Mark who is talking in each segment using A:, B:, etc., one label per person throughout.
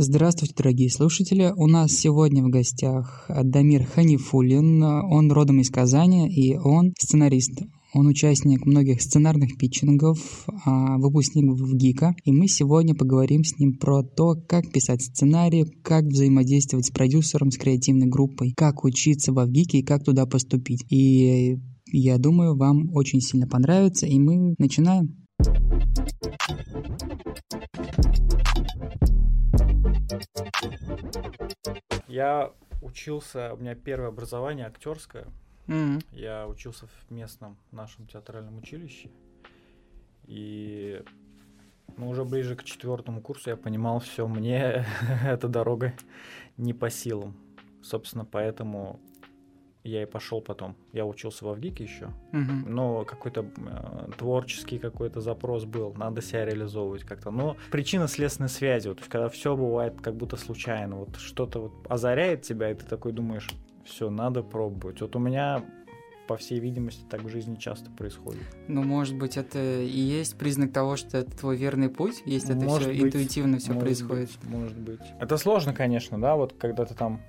A: Здравствуйте, дорогие слушатели. У нас сегодня в гостях Дамир Ханифулин. Он родом из Казани, и он сценарист. Он участник многих сценарных питчингов, а, выпускник в ГИКа, и мы сегодня поговорим с ним про то, как писать сценарий, как взаимодействовать с продюсером, с креативной группой, как учиться в ГИКе и как туда поступить. И я думаю, вам очень сильно понравится, и мы начинаем.
B: Я учился, у меня первое образование актерское.
A: М,
B: Я учился в местном нашем театральном училище. И ну, уже ближе к четвертому курсу я понимал, все, мне эта дорога не по силам. Собственно, поэтому я и пошел потом. Я учился в Авгике еще,
A: мгм.
B: но какой-то э, творческий какой-то запрос был, надо себя реализовывать как-то. Но причина следственной связи, вот, то есть когда все бывает как будто случайно, вот что-то вот озаряет тебя, и ты такой думаешь, все, надо пробовать. Вот у меня, по всей видимости, так в жизни часто происходит.
A: Ну, может быть, это и есть признак того, что это твой верный путь, если это
B: Может
A: все
B: быть,
A: интуитивно все происходит.
B: быть, может быть. Это сложно, конечно, да, вот когда ты там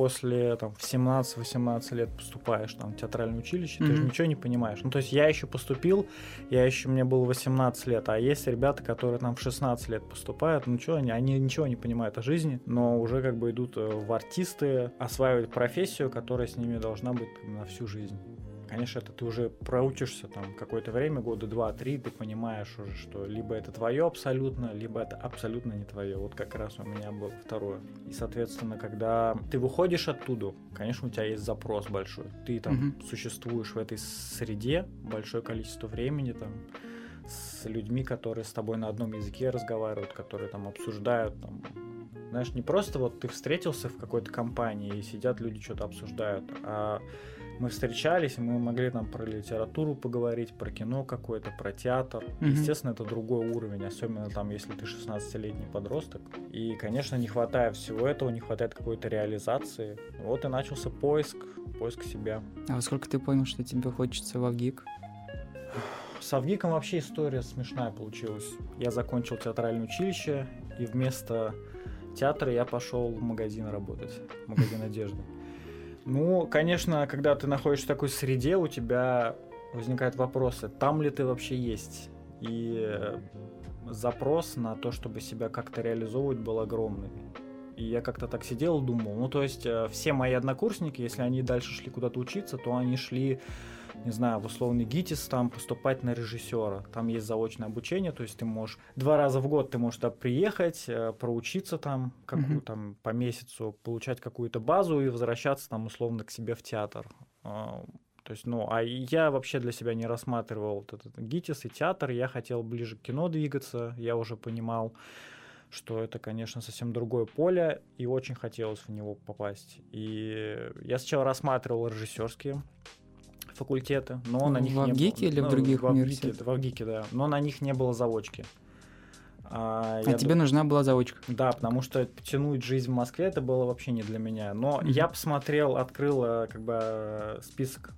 B: после там, в 17-18 лет поступаешь там, в театральное училище, ты же ничего не понимаешь. Ну, то есть я еще поступил, я еще, мне было 18 лет, а есть ребята, которые там в 16 лет поступают, ну что, они, они ничего не понимают о жизни, но уже как бы идут э, в артисты, осваивать профессию, которая с ними должна быть на всю жизнь. Конечно, это ты уже проучишься там какое-то время, года два-три, ты понимаешь уже, что либо это твое абсолютно, либо это абсолютно не твое. Вот как раз у меня было второе. И, соответственно, когда ты выходишь оттуда, конечно, у тебя есть запрос большой. Ты там
A: Мгм.
B: существуешь в этой среде большое количество времени там с людьми, которые с тобой на одном языке разговаривают, которые там обсуждают там знаешь, не просто вот ты встретился в какой-то компании и сидят люди что-то обсуждают, а мы встречались, мы могли там про литературу поговорить, про кино какое-то, про театр.
A: Мгм.
B: Естественно, это другой уровень, особенно там, если ты 16-летний подросток. И, конечно, не хватает всего этого, не хватает какой-то реализации. Вот и начался поиск, поиск себя.
A: А во сколько ты понял, что тебе хочется в ГИК?
B: С Авгиком вообще история смешная получилась. Я закончил театральное училище, и вместо театра я пошел в магазин работать, в магазин одежды. Ну, конечно, когда ты находишься в такой среде, у тебя возникают вопросы, там ли ты вообще есть. И э, запрос на то, чтобы себя как-то реализовывать, был огромный. И я как-то так сидел думал, ну, то есть э, все мои однокурсники, если они дальше шли куда-то учиться, то они шли не знаю, в условный ГИТИС там поступать на режиссера. Там есть заочное обучение, то есть ты можешь два раза в год ты можешь туда приехать, э, проучиться там, какую
A: Мгм.
B: там по месяцу, получать какую-то базу и возвращаться там условно к себе в театр. А, То есть, ну, а я вообще для себя не рассматривал вот этот ГИТИС и театр, я хотел ближе к кино двигаться, я уже понимал, что это, конечно, совсем другое поле, и очень хотелось в него попасть. И я сначала рассматривал режиссерские факультеты, но на
A: В
B: них не
A: Авгике
B: было-
A: или в
B: ну,
A: других
B: в Авгике,
A: университетах?
B: В Авгике, да. Но на них не было заочки. А,
A: А тебе
B: ду-
A: нужна была заочка?
B: Да, потому что тянуть жизнь в Москве это было вообще не для меня. Но
A: Мгм.
B: я посмотрел, открыл э, как бы э, список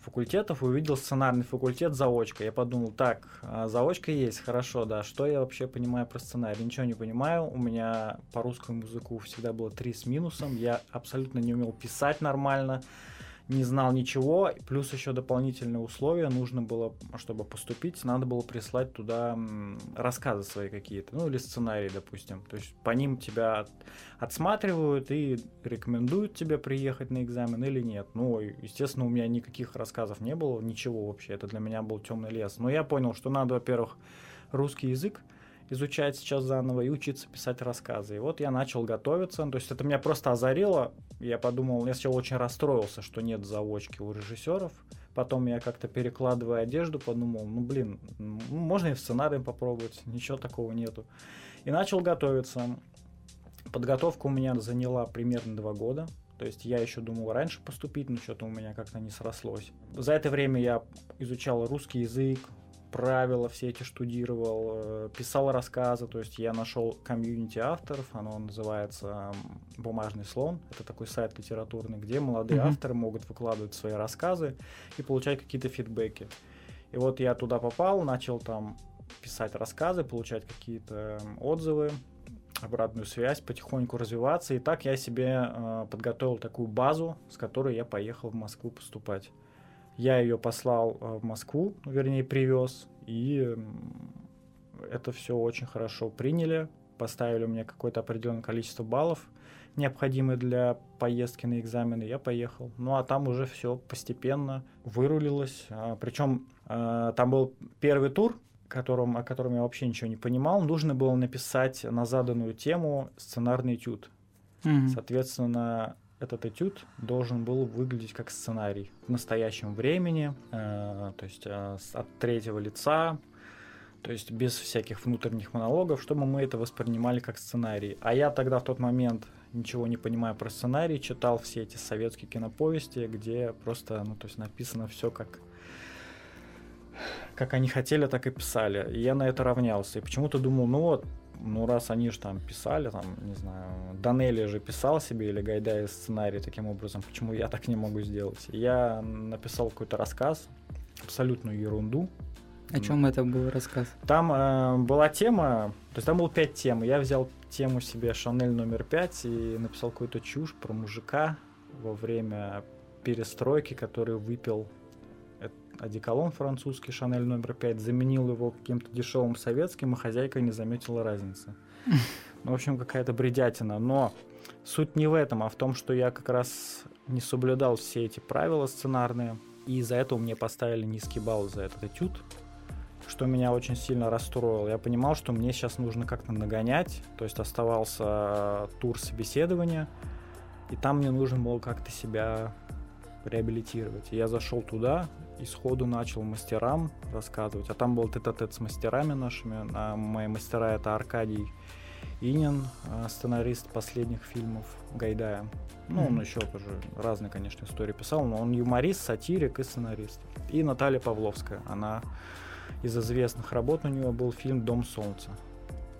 B: факультетов, увидел сценарный факультет заочка. Я подумал, так, а, заочка есть, хорошо, да. Что я вообще понимаю про сценарий? Ничего не понимаю. У меня по русскому языку всегда было три с минусом. Я абсолютно не умел писать нормально не знал ничего, плюс еще дополнительные условия нужно было, чтобы поступить, надо было прислать туда рассказы свои какие-то, ну или сценарии, допустим. То есть по ним тебя от- отсматривают и рекомендуют тебе приехать на экзамен или нет. Ну, естественно, у меня никаких рассказов не было, ничего вообще. Это для меня был темный лес. Но я понял, что надо, во-первых, русский язык изучать сейчас заново и учиться писать рассказы. И вот я начал готовиться. То есть это меня просто озарило. Я подумал, я сначала очень расстроился, что нет заочки у режиссеров. Потом я как-то перекладывая одежду, подумал, ну блин, можно и в сценарии попробовать, ничего такого нету. И начал готовиться. Подготовка у меня заняла примерно два года. То есть я еще думал раньше поступить, но что-то у меня как-то не срослось. За это время я изучал русский язык, правила все эти штудировал, э, писал рассказы, то есть я нашел комьюнити авторов, оно называется «Бумажный слон», это такой сайт литературный, где молодые
A: Мгм.
B: авторы могут выкладывать свои рассказы и получать какие-то фидбэки. И вот я туда попал, начал там писать рассказы, получать какие-то отзывы, обратную связь, потихоньку развиваться. И так я себе э, подготовил такую базу, с которой я поехал в Москву поступать. Я ее послал э, в Москву, вернее, привез, и это все очень хорошо приняли, поставили мне какое-то определенное количество баллов, необходимые для поездки на экзамены, я поехал. Ну а там уже все постепенно вырулилось. А, причем а, там был первый тур, которым, о котором я вообще ничего не понимал. Нужно было написать на заданную тему сценарный этюд. Mm-hmm. Соответственно, этот этюд должен был выглядеть как сценарий в настоящем времени, э, то есть э, от третьего лица, то есть без всяких внутренних монологов, чтобы мы это воспринимали как сценарий. А я тогда в тот момент ничего не понимая про сценарий, читал все эти советские киноповести, где просто, ну, то есть написано все как как они хотели, так и писали. И я на это равнялся. И почему-то думал, ну вот, ну раз они же там писали, там, не знаю, Данели же писал себе или Гайдай сценарий таким образом, почему я так не могу сделать? Я написал какой-то рассказ, абсолютную ерунду.
A: О чем это был рассказ?
B: Там э, была тема, то есть там было пять тем. Я взял тему себе Шанель номер пять и написал какую-то чушь про мужика во время перестройки, который выпил одеколон французский Шанель номер 5, заменил его каким-то дешевым советским, и хозяйка не заметила разницы. Ну, в общем, какая-то бредятина. Но суть не в этом, а в том, что я как раз не соблюдал все эти правила сценарные, и из-за этого мне поставили низкий балл за этот этюд, что меня очень сильно расстроило. Я понимал, что мне сейчас нужно как-то нагонять, то есть оставался тур собеседования, и там мне нужно было как-то себя реабилитировать. И я зашел туда и сходу начал мастерам рассказывать. А там был тет-а-тет с мастерами нашими. А мои мастера это Аркадий Инин, а, сценарист последних фильмов Гайдая. Ну, mm-hmm. он еще тоже разные, конечно, истории писал, но он юморист, сатирик и сценарист. И Наталья Павловская, она из известных работ у нее был фильм «Дом солнца».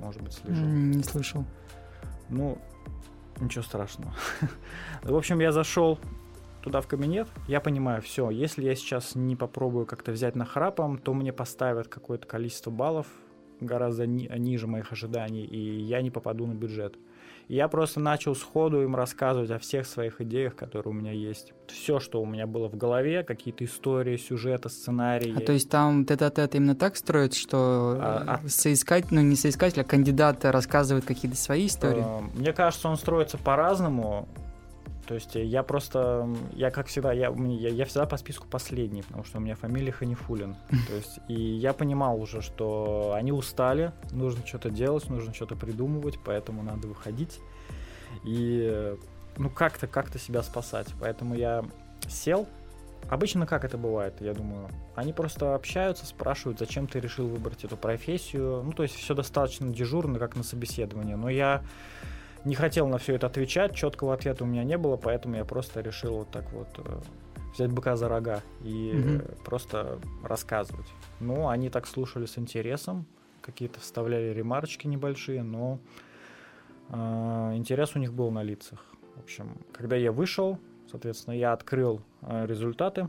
B: Может быть, слышал?
A: Не слышал.
B: Ну, ничего страшного. В общем, я зашел туда в кабинет, я понимаю, все, если я сейчас не попробую как-то взять на храпом, то мне поставят какое-то количество баллов гораздо ни- ниже моих ожиданий, и я не попаду на бюджет. И я просто начал сходу им рассказывать о всех своих идеях, которые у меня есть. Все, что у меня было в голове, какие-то истории, сюжеты, сценарии.
A: А то есть там тет-а-тет именно так строится, что а, а... соискатель, ну не соискатель, а кандидат рассказывает какие-то свои истории? Э,
B: мне кажется, он строится по-разному. То есть я просто, я как всегда, я, я, я всегда по списку последний, потому что у меня фамилия Ханифулин. То есть, и я понимал уже, что они устали, нужно что-то делать, нужно что-то придумывать, поэтому надо выходить и, ну, как-то, как-то себя спасать. Поэтому я сел, Обычно как это бывает, я думаю? Они просто общаются, спрашивают, зачем ты решил выбрать эту профессию. Ну, то есть все достаточно дежурно, как на собеседовании. Но я не хотел на все это отвечать, четкого ответа у меня не было, поэтому я просто решил вот так вот э, взять быка за рога и угу. просто рассказывать. Ну, они так слушали с интересом, какие-то вставляли ремарочки небольшие, но э, интерес у них был на лицах. В общем, когда я вышел, соответственно, я открыл э, результаты,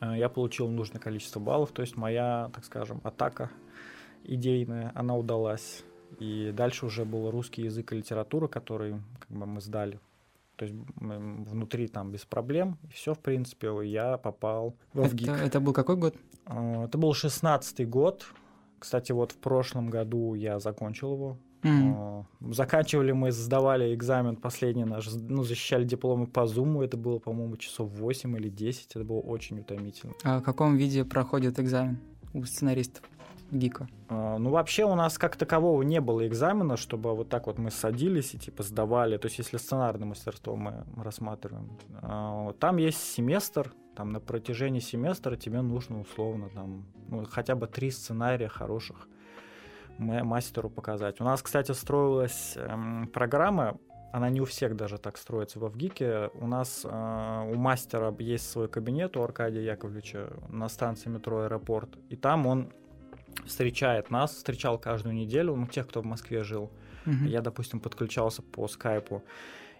B: э, я получил нужное количество баллов, то есть моя, так скажем, атака идейная, она удалась. И дальше уже был русский язык и литература, который как бы, мы сдали. То есть внутри там без проблем. И все, в принципе, я попал в
A: это, это был какой год?
B: А, это был шестнадцатый год. Кстати, вот в прошлом году я закончил его. Mm-hmm. Заканчивали мы, сдавали экзамен последний наш, ну, защищали дипломы по Зуму. Это было, по-моему, часов 8 или 10. Это было очень утомительно.
A: А в каком виде проходит экзамен у сценаристов? Гика?
B: А, ну, вообще у нас как такового не было экзамена, чтобы вот так вот мы садились и типа сдавали. То есть если сценарное мастерство мы рассматриваем, а, там есть семестр, там на протяжении семестра тебе нужно условно там ну, хотя бы три сценария хороших мастеру показать. У нас, кстати, строилась эм, программа, она не у всех даже так строится во ВГИКе. У нас э, у мастера есть свой кабинет у Аркадия Яковлевича на станции метро Аэропорт, и там он встречает нас, встречал каждую неделю, ну, тех, кто в Москве жил. Uh-huh. Я, допустим, подключался по скайпу.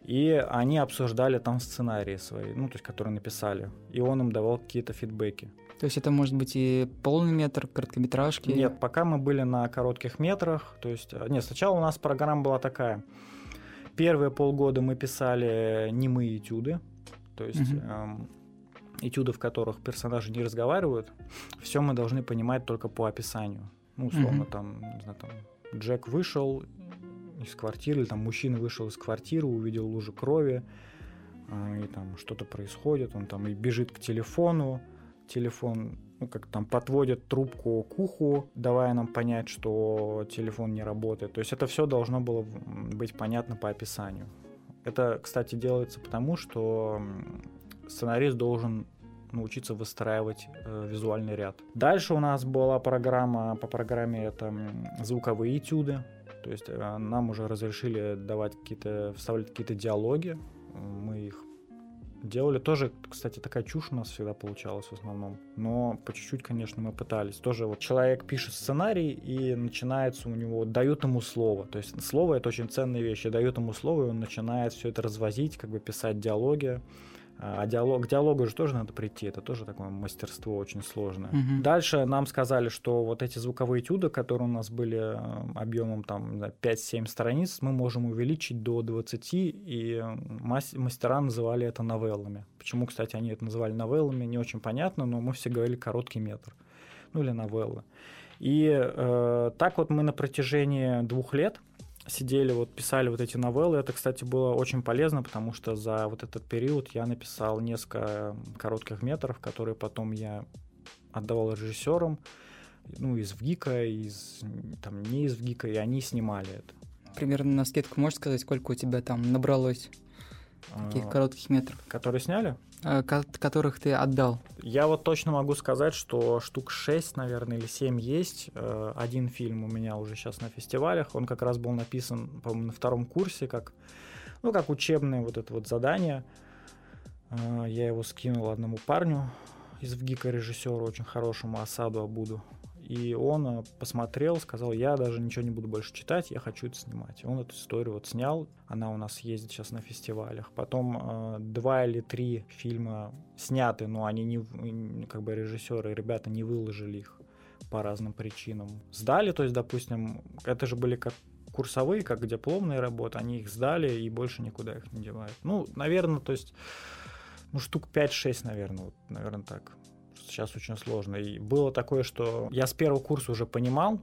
B: И они обсуждали там сценарии свои, ну, то есть, которые написали. И он им давал какие-то фидбэки.
A: То есть это может быть и полный метр, короткометражки?
B: Нет, пока мы были на коротких метрах. То есть, э, нет, сначала у нас программа была такая. Первые полгода мы писали немые этюды, то есть угу. эм, этюды, в которых персонажи не разговаривают. Все мы должны понимать только по описанию. Ну, условно, угу. там, не знаю, там, Джек вышел из квартиры, или там мужчина вышел из квартиры, увидел лужу крови, э, и там что-то происходит, он там и бежит к телефону, телефон, ну, как там, подводит трубку к уху, давая нам понять, что телефон не работает. То есть это все должно было быть понятно по описанию. Это, кстати, делается потому, что сценарист должен научиться выстраивать э, визуальный ряд. Дальше у нас была программа, по программе это звуковые этюды. То есть э, нам уже разрешили давать какие-то, вставлять какие-то диалоги. Мы их Делали тоже, кстати, такая чушь у нас всегда получалась в основном. Но по чуть-чуть, конечно, мы пытались. Тоже вот человек пишет сценарий, и начинается у него, дают ему слово. То есть слово это очень ценная вещь. И дают ему слово, и он начинает все это развозить, как бы писать диалоги. А диалог, к диалогу же тоже надо прийти, это тоже такое мастерство очень сложное. Угу. Дальше нам сказали, что вот эти звуковые этюды, которые у нас были э, объемом там 5-7 страниц, мы можем увеличить до 20, и мастера называли это новеллами. Почему, кстати, они это называли новеллами, не очень понятно, но мы все говорили короткий метр, ну или новеллы. И э, так вот мы на протяжении двух лет сидели, вот писали вот эти новеллы. Это, кстати, было очень полезно, потому что за вот этот период я написал несколько коротких метров, которые потом я отдавал режиссерам, ну, из ВГИКа, из, там, не из ВГИКа, и они снимали это.
A: Примерно на скидку можешь сказать, сколько у тебя там набралось таких а, коротких метров?
B: Которые сняли?
A: Э, которых ты отдал?
B: Я вот точно могу сказать, что штук 6, наверное, или 7 есть. Э, один фильм у меня уже сейчас на фестивалях. Он как раз был написан, по-моему, на втором курсе, как, ну, как учебное вот это вот задание. Э, я его скинул одному парню из ВГИКа режиссеру, очень хорошему Асаду Абуду. И он э, посмотрел, сказал, я даже ничего не буду больше читать, я хочу это снимать. И он эту историю вот снял, она у нас ездит сейчас на фестивалях. Потом э, два или три фильма сняты, но они не, как бы режиссеры, ребята не выложили их по разным причинам. Сдали, то есть, допустим, это же были как курсовые, как дипломные работы, они их сдали и больше никуда их не девают. Ну, наверное, то есть, ну, штук 5-6, наверное, вот, наверное, так сейчас очень сложно. И было такое, что я с первого курса уже понимал,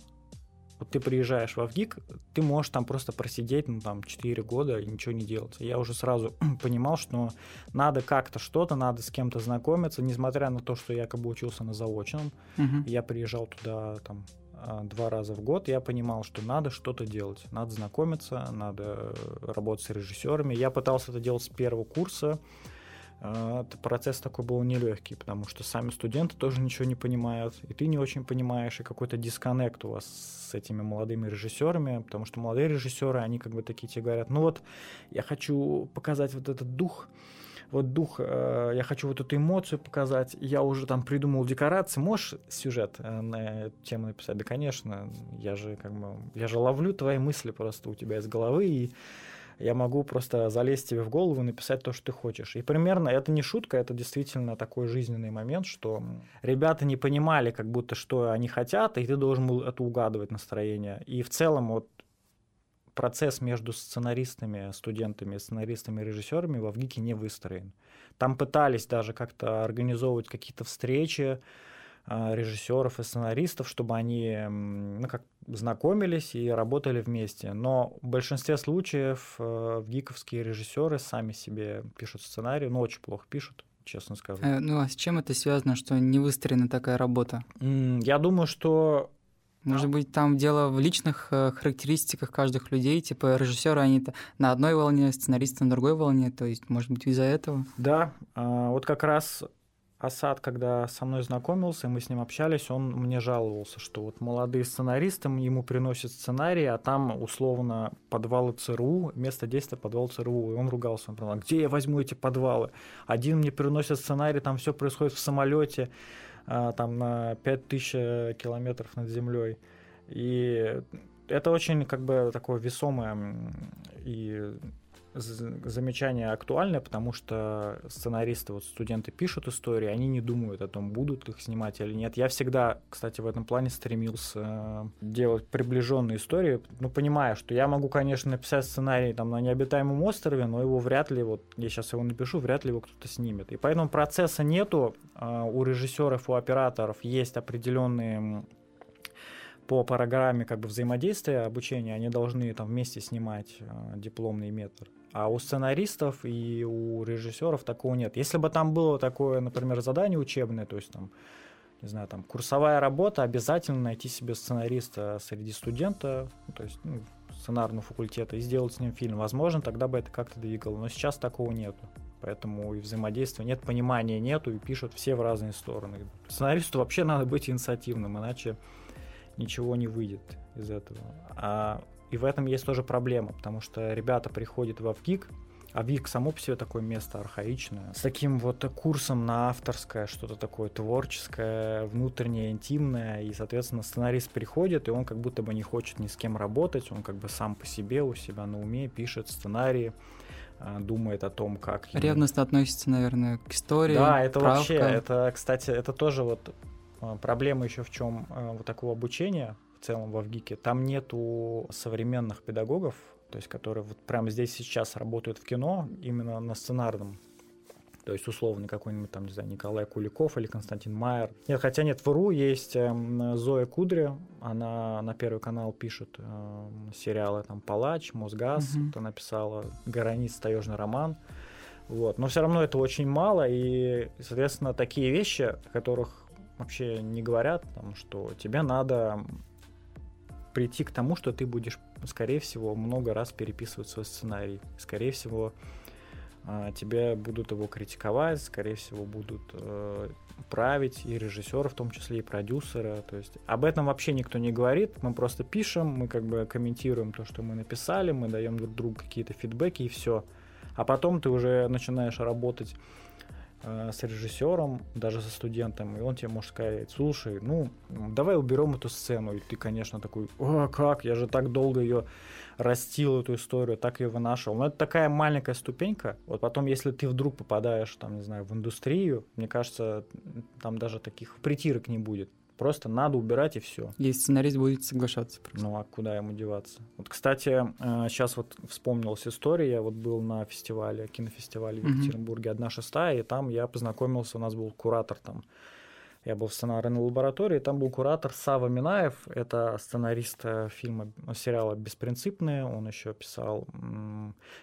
B: вот ты приезжаешь в ВГИК, ты можешь там просто просидеть, ну, там, 4 года и ничего не делать. Я уже сразу понимал, что надо как-то что-то, надо с кем-то знакомиться, несмотря на то, что я якобы учился на заочном. Угу. Я приезжал туда, там, а, два раза в год, я понимал, что надо что-то делать, надо знакомиться, надо работать с режиссерами. Я пытался это делать с первого курса, процесс такой был нелегкий, потому что сами студенты тоже ничего не понимают, и ты не очень понимаешь, и какой-то дисконнект у вас с этими молодыми режиссерами, потому что молодые режиссеры, они как бы такие тебе говорят, ну вот, я хочу показать вот этот дух, вот дух, э, я хочу вот эту эмоцию показать, я уже там придумал декорации, можешь сюжет э, на эту тему написать? Да, конечно, я же как бы, я же ловлю твои мысли просто у тебя из головы, и я могу просто залезть тебе в голову и написать то, что ты хочешь. И примерно это не шутка, это действительно такой жизненный момент, что ребята не понимали, как будто что они хотят, и ты должен был это угадывать настроение. И в целом вот процесс между сценаристами, студентами, сценаристами режиссерами во ВГИКе не выстроен. Там пытались даже как-то организовывать какие-то встречи, а, режиссеров и сценаристов, чтобы они ну, как знакомились и работали вместе. Но в большинстве случаев э, гиковские режиссеры сами себе пишут сценарий, но ну, очень плохо пишут честно скажу.
A: Э, ну а с чем это связано, что не выстроена такая работа?
B: Я думаю, что
A: может быть, там дело в личных э, характеристиках каждых людей, типа режиссеры они на одной волне, сценаристы на другой волне, то есть, может быть, из-за этого?
B: Да, а, вот как раз Асад, когда со мной знакомился, и мы с ним общались, он мне жаловался, что вот молодые сценаристы ему приносят сценарий, а там условно подвалы ЦРУ, место действия подвал ЦРУ, и он ругался, он говорил, где я возьму эти подвалы? Один мне приносит сценарий, там все происходит в самолете, а, там на 5000 километров над землей. И это очень как бы такое весомое и замечание актуальное, потому что сценаристы, вот студенты пишут истории, они не думают о том, будут их снимать или нет. Я всегда, кстати, в этом плане стремился э, делать приближенные истории, ну, понимая, что я могу, конечно, написать сценарий там на необитаемом острове, но его вряд ли, вот я сейчас его напишу, вряд ли его кто-то снимет. И поэтому процесса нету, э, у режиссеров, у операторов есть определенные по программе как бы взаимодействия обучения они должны там вместе снимать э, дипломный метр. А у сценаристов и у режиссеров такого нет. Если бы там было такое, например, задание учебное, то есть там, не знаю, там курсовая работа, обязательно найти себе сценариста среди студента, ну, то есть ну, сценарного факультета и сделать с ним фильм. Возможно, тогда бы это как-то двигало. Но сейчас такого нету. Поэтому и взаимодействия нет, понимания нету, и пишут все в разные стороны. Сценаристу вообще надо быть инициативным, иначе ничего не выйдет из этого. А, и в этом есть тоже проблема, потому что ребята приходят в Авгик, а ВИК само по себе такое место архаичное. С таким вот курсом на авторское, что-то такое творческое, внутреннее, интимное. И, соответственно, сценарист приходит, и он как будто бы не хочет ни с кем работать. Он как бы сам по себе у себя на уме пишет сценарии а, думает о том, как...
A: Ревностно относится, наверное, к истории.
B: Да, это правка. вообще, это, кстати, это тоже вот а, проблема еще в чем а, вот такого обучения в целом в Авгике. Там нету современных педагогов, то есть которые вот прямо здесь сейчас работают в кино, именно на сценарном. То есть условно какой-нибудь там, не знаю, Николай Куликов или Константин Майер. Нет, хотя нет, в РУ есть э, Зоя Кудри, она на Первый канал пишет э, сериалы там «Палач», «Мосгаз», угу. кто написала «Границ. Таежный роман». Вот. Но все равно это очень мало, и, соответственно, такие вещи, о которых вообще не говорят, там, что тебе надо прийти к тому, что ты будешь, скорее всего, много раз переписывать свой сценарий. Скорее всего, а, тебе будут его критиковать, скорее всего, будут э, править и режиссеры, в том числе и продюсеры. То есть об этом вообще никто не говорит. Мы просто пишем, мы как бы комментируем то, что мы написали, мы даем друг другу какие-то фидбэки и все. А потом ты уже начинаешь работать с режиссером, даже со студентом, и он тебе может сказать, слушай, ну, давай уберем эту сцену, и ты, конечно, такой, о, как, я же так долго ее растил, эту историю, так ее вынашивал. Но это такая маленькая ступенька, вот потом, если ты вдруг попадаешь, там, не знаю, в индустрию, мне кажется, там даже таких притирок не будет. Просто надо убирать и все.
A: И сценарист будет соглашаться.
B: Просто. Ну а куда ему деваться? Вот, кстати, сейчас э, вот вспомнилась история. Я вот был на фестивале, кинофестивале в Екатеринбурге «Одна шестая», и там я познакомился, у нас был куратор там. Я был в сценарной лаборатории, там был куратор Сава Минаев, это сценарист э, фильма, сериала «Беспринципные», он еще писал,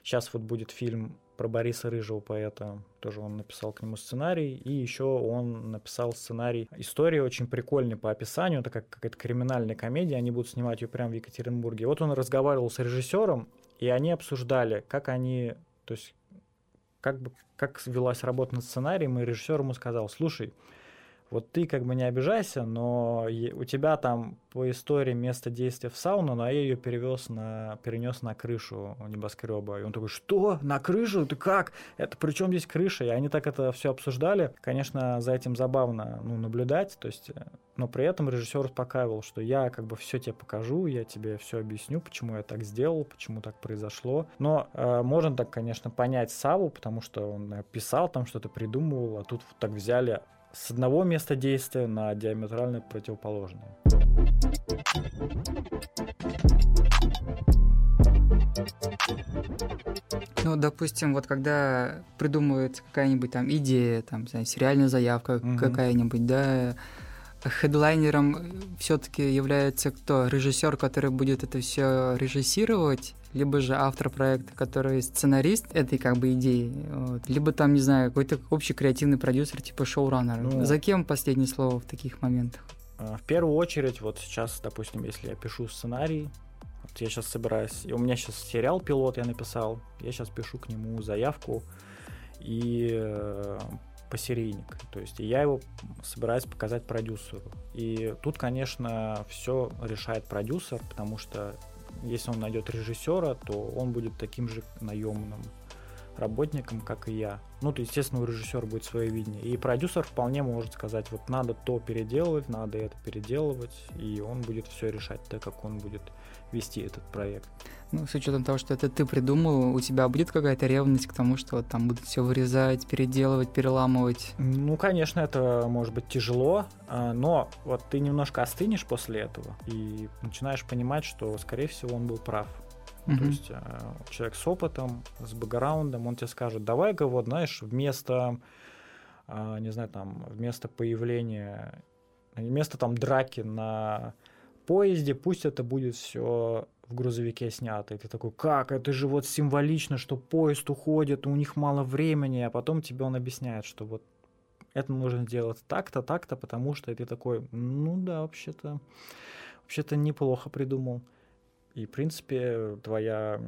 B: сейчас вот будет фильм про Бориса Рыжего поэта. Тоже он написал к нему сценарий. И еще он написал сценарий. История очень прикольная по описанию. Это как какая-то криминальная комедия. Они будут снимать ее прямо в Екатеринбурге. Вот он разговаривал с режиссером, и они обсуждали, как они... То есть как бы как велась работа над сценарием, и режиссер ему сказал, слушай, вот ты как бы не обижайся, но у тебя там по истории место действия в сауну, но я ее перевез на, перенес на крышу небоскреба. И он такой, что? На крышу? Ты как? Это при чем здесь крыша? И они так это все обсуждали. Конечно, за этим забавно ну, наблюдать, то есть, э, но при этом режиссер успокаивал, что я как бы все тебе покажу, я тебе все объясню, почему я так сделал, почему так произошло. Но э, можно так, конечно, понять Саву, потому что он писал там что-то, придумывал, а тут вот так взяли с одного места действия на диаметрально противоположное.
A: Ну, допустим, вот когда придумывается какая-нибудь там идея, там, знаю, сериальная заявка угу. какая-нибудь, да, хедлайнером все-таки является кто? Режиссер, который будет это все режиссировать, либо же автор проекта, который сценарист этой как бы идеи, вот. либо там, не знаю, какой-то общий креативный продюсер типа шоураннер. Ну, За кем последнее слово в таких моментах?
B: А, в первую очередь, вот сейчас, допустим, если я пишу сценарий, вот я сейчас собираюсь, у меня сейчас сериал пилот я написал, я сейчас пишу к нему заявку и э, посерийник. То есть я его собираюсь показать продюсеру. И тут, конечно, все решает продюсер, потому что если он найдет режиссера, то он будет таким же наемным работником, как и я. Ну, то, естественно, у режиссера будет свое видение. И продюсер вполне может сказать, вот надо то переделывать, надо это переделывать, и он будет все решать так, как он будет вести этот проект.
A: Ну, с учетом того, что это ты придумал, у тебя будет какая-то ревность к тому, что вот там будут все вырезать, переделывать, переламывать?
B: Ну, конечно, это может быть тяжело, а, но вот ты немножко остынешь после этого и начинаешь понимать, что, скорее всего, он был прав. Mm-hmm. То есть э, человек с опытом, с бэкграундом, он тебе скажет, давай-ка вот, знаешь, вместо, э, не знаю, там, вместо появления, вместо там драки на поезде, пусть это будет все в грузовике снято. И ты такой, как? Это же вот символично, что поезд уходит, у них мало времени, а потом тебе он объясняет, что вот это нужно сделать так-то, так-то, потому что и ты такой, ну да, вообще-то, вообще-то неплохо придумал. И, в принципе, твоя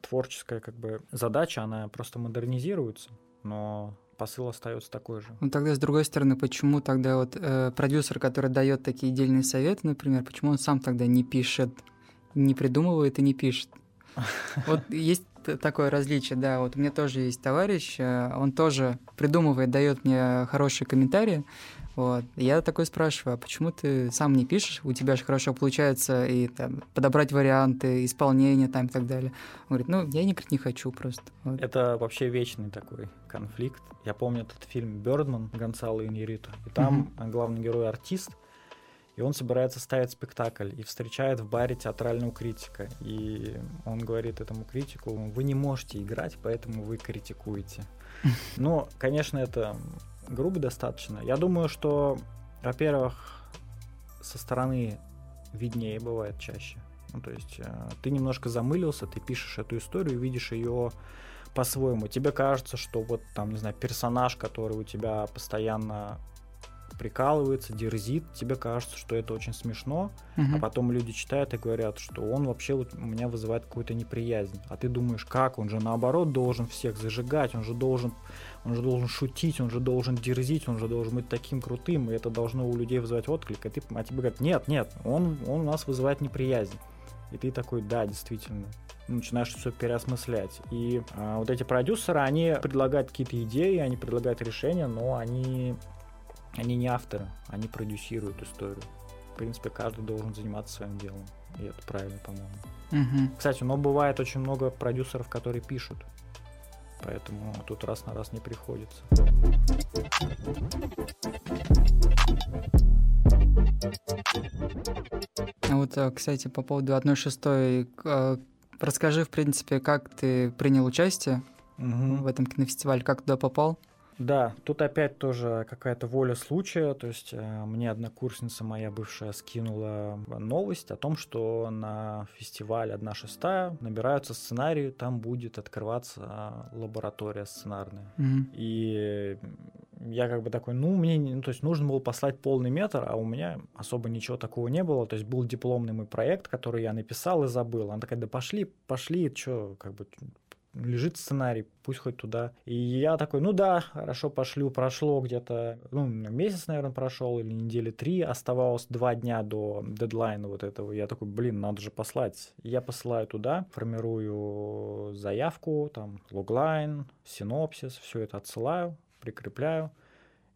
B: творческая как бы задача, она просто модернизируется, но посыл остается такой же.
A: Ну тогда с другой стороны, почему тогда вот э, продюсер, который дает такие дельные советы, например, почему он сам тогда не пишет, не придумывает и не пишет? Вот есть такое различие, да. Вот у меня тоже есть товарищ, э, он тоже придумывает, дает мне хорошие комментарии, вот. Я такой спрашиваю, а почему ты сам не пишешь? У тебя же хорошо получается и там, подобрать варианты, исполнение там и так далее. Он говорит, ну, я не, не хочу просто.
B: Вот. Это вообще вечный такой конфликт. Я помню этот фильм «Бёрдман» Гонсало и Иньериту. И там mm-hmm. главный герой артист, и он собирается ставить спектакль и встречает в баре театрального критика. И он говорит этому критику, вы не можете играть, поэтому вы критикуете. Ну, конечно, это грубо достаточно. Я думаю, что, во-первых, со стороны виднее бывает чаще. Ну, то есть э, ты немножко замылился, ты пишешь эту историю, видишь ее по-своему. Тебе кажется, что вот там, не знаю, персонаж, который у тебя постоянно прикалывается, дерзит, тебе кажется, что это очень смешно, угу. а потом люди читают и говорят, что он вообще у меня вызывает какую-то неприязнь. А ты думаешь, как? Он же наоборот должен всех зажигать, он же должен, он же должен шутить, он же должен дерзить, он же должен быть таким крутым, и это должно у людей вызывать отклик. А, ты, а тебе говорят, нет, нет, он, он у нас вызывает неприязнь. И ты такой, да, действительно, начинаешь все переосмыслять. И а, вот эти продюсеры, они предлагают какие-то идеи, они предлагают решения, но они они не авторы, они продюсируют историю. В принципе, каждый должен заниматься своим делом. И это правильно, по-моему. Угу. Кстати, но бывает очень много продюсеров, которые пишут. Поэтому тут раз на раз не приходится.
A: А вот, э, кстати, по поводу 1.6, э, расскажи, в принципе, как ты принял участие угу. в этом кинофестивале, как туда попал?
B: Да, тут опять тоже какая-то воля случая. То есть э, мне однокурсница моя бывшая скинула новость о том, что на фестивале «Одна шестая» набираются сценарии, там будет открываться лаборатория сценарная. Mm-hmm. И я как бы такой, ну, мне, ну, то есть нужно было послать полный метр, а у меня особо ничего такого не было. То есть был дипломный мой проект, который я написал и забыл. Она такая, да пошли, пошли, что, как бы лежит сценарий, пусть хоть туда. И я такой, ну да, хорошо, пошлю. Прошло где-то, ну, месяц, наверное, прошел, или недели три, оставалось два дня до дедлайна вот этого. Я такой, блин, надо же послать. Я посылаю туда, формирую заявку, там, логлайн, синопсис, все это отсылаю, прикрепляю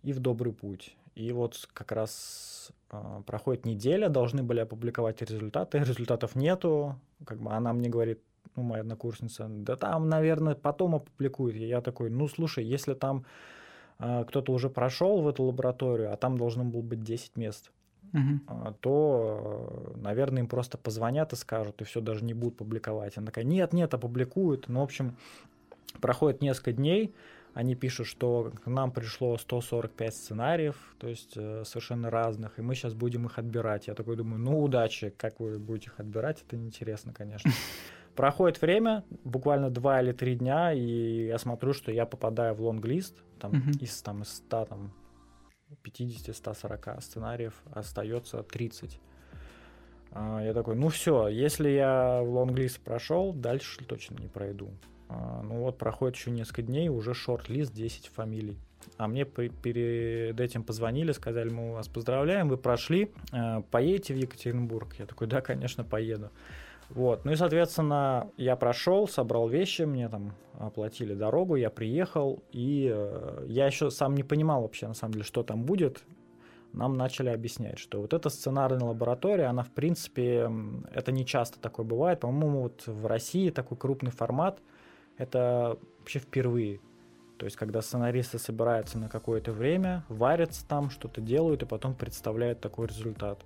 B: и в добрый путь. И вот как раз э, проходит неделя, должны были опубликовать результаты, результатов нету. Как бы она мне говорит, ну, моя однокурсница, да там, наверное, потом опубликуют. И я такой, ну, слушай, если там э, кто-то уже прошел в эту лабораторию, а там должно было быть 10 мест, Uh-huh. то, наверное, им просто позвонят и скажут, и все даже не будут публиковать. Она такая, нет, нет, опубликуют. Ну, в общем, проходит несколько дней, они пишут, что к нам пришло 145 сценариев, то есть э, совершенно разных, и мы сейчас будем их отбирать. Я такой думаю, ну удачи, как вы будете их отбирать, это неинтересно, конечно. Проходит время, буквально два или три дня, и я смотрю, что я попадаю в лонглист, там uh-huh. из, там, из 100, там, 50-140 сценариев остается 30. А, я такой, ну все, если я в лонглист прошел, дальше точно не пройду. А, ну вот, проходит еще несколько дней, уже шорт-лист 10 фамилий. А мне перед этим позвонили, сказали, мы вас поздравляем, вы прошли, а, поедете в Екатеринбург? Я такой, да, конечно, поеду. Вот. Ну и, соответственно, я прошел, собрал вещи, мне там оплатили дорогу, я приехал, и э, я еще сам не понимал вообще, на самом деле, что там будет. Нам начали объяснять, что вот эта сценарная лаборатория, она, в принципе, это не часто такое бывает. По-моему, вот в России такой крупный формат, это вообще впервые. То есть, когда сценаристы собираются на какое-то время, варятся там, что-то делают, и потом представляют такой результат.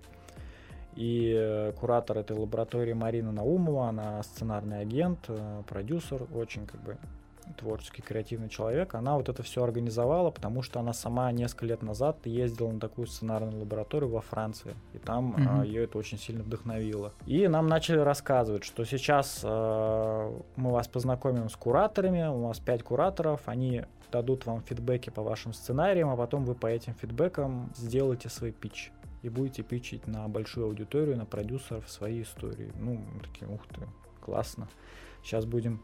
B: И э, куратор этой лаборатории Марина Наумова, она сценарный агент, э, продюсер, очень как бы творческий, креативный человек, она вот это все организовала, потому что она сама несколько лет назад ездила на такую сценарную лабораторию во Франции, и там mm-hmm. а, ее это очень сильно вдохновило. И нам начали рассказывать, что сейчас а, мы вас познакомим с кураторами, у вас пять кураторов, они дадут вам фидбэки по вашим сценариям, а потом вы по этим фидбэкам сделаете свой пич и будете пичить на большую аудиторию, на продюсеров свои истории. Ну, такие, ух ты, классно. Сейчас будем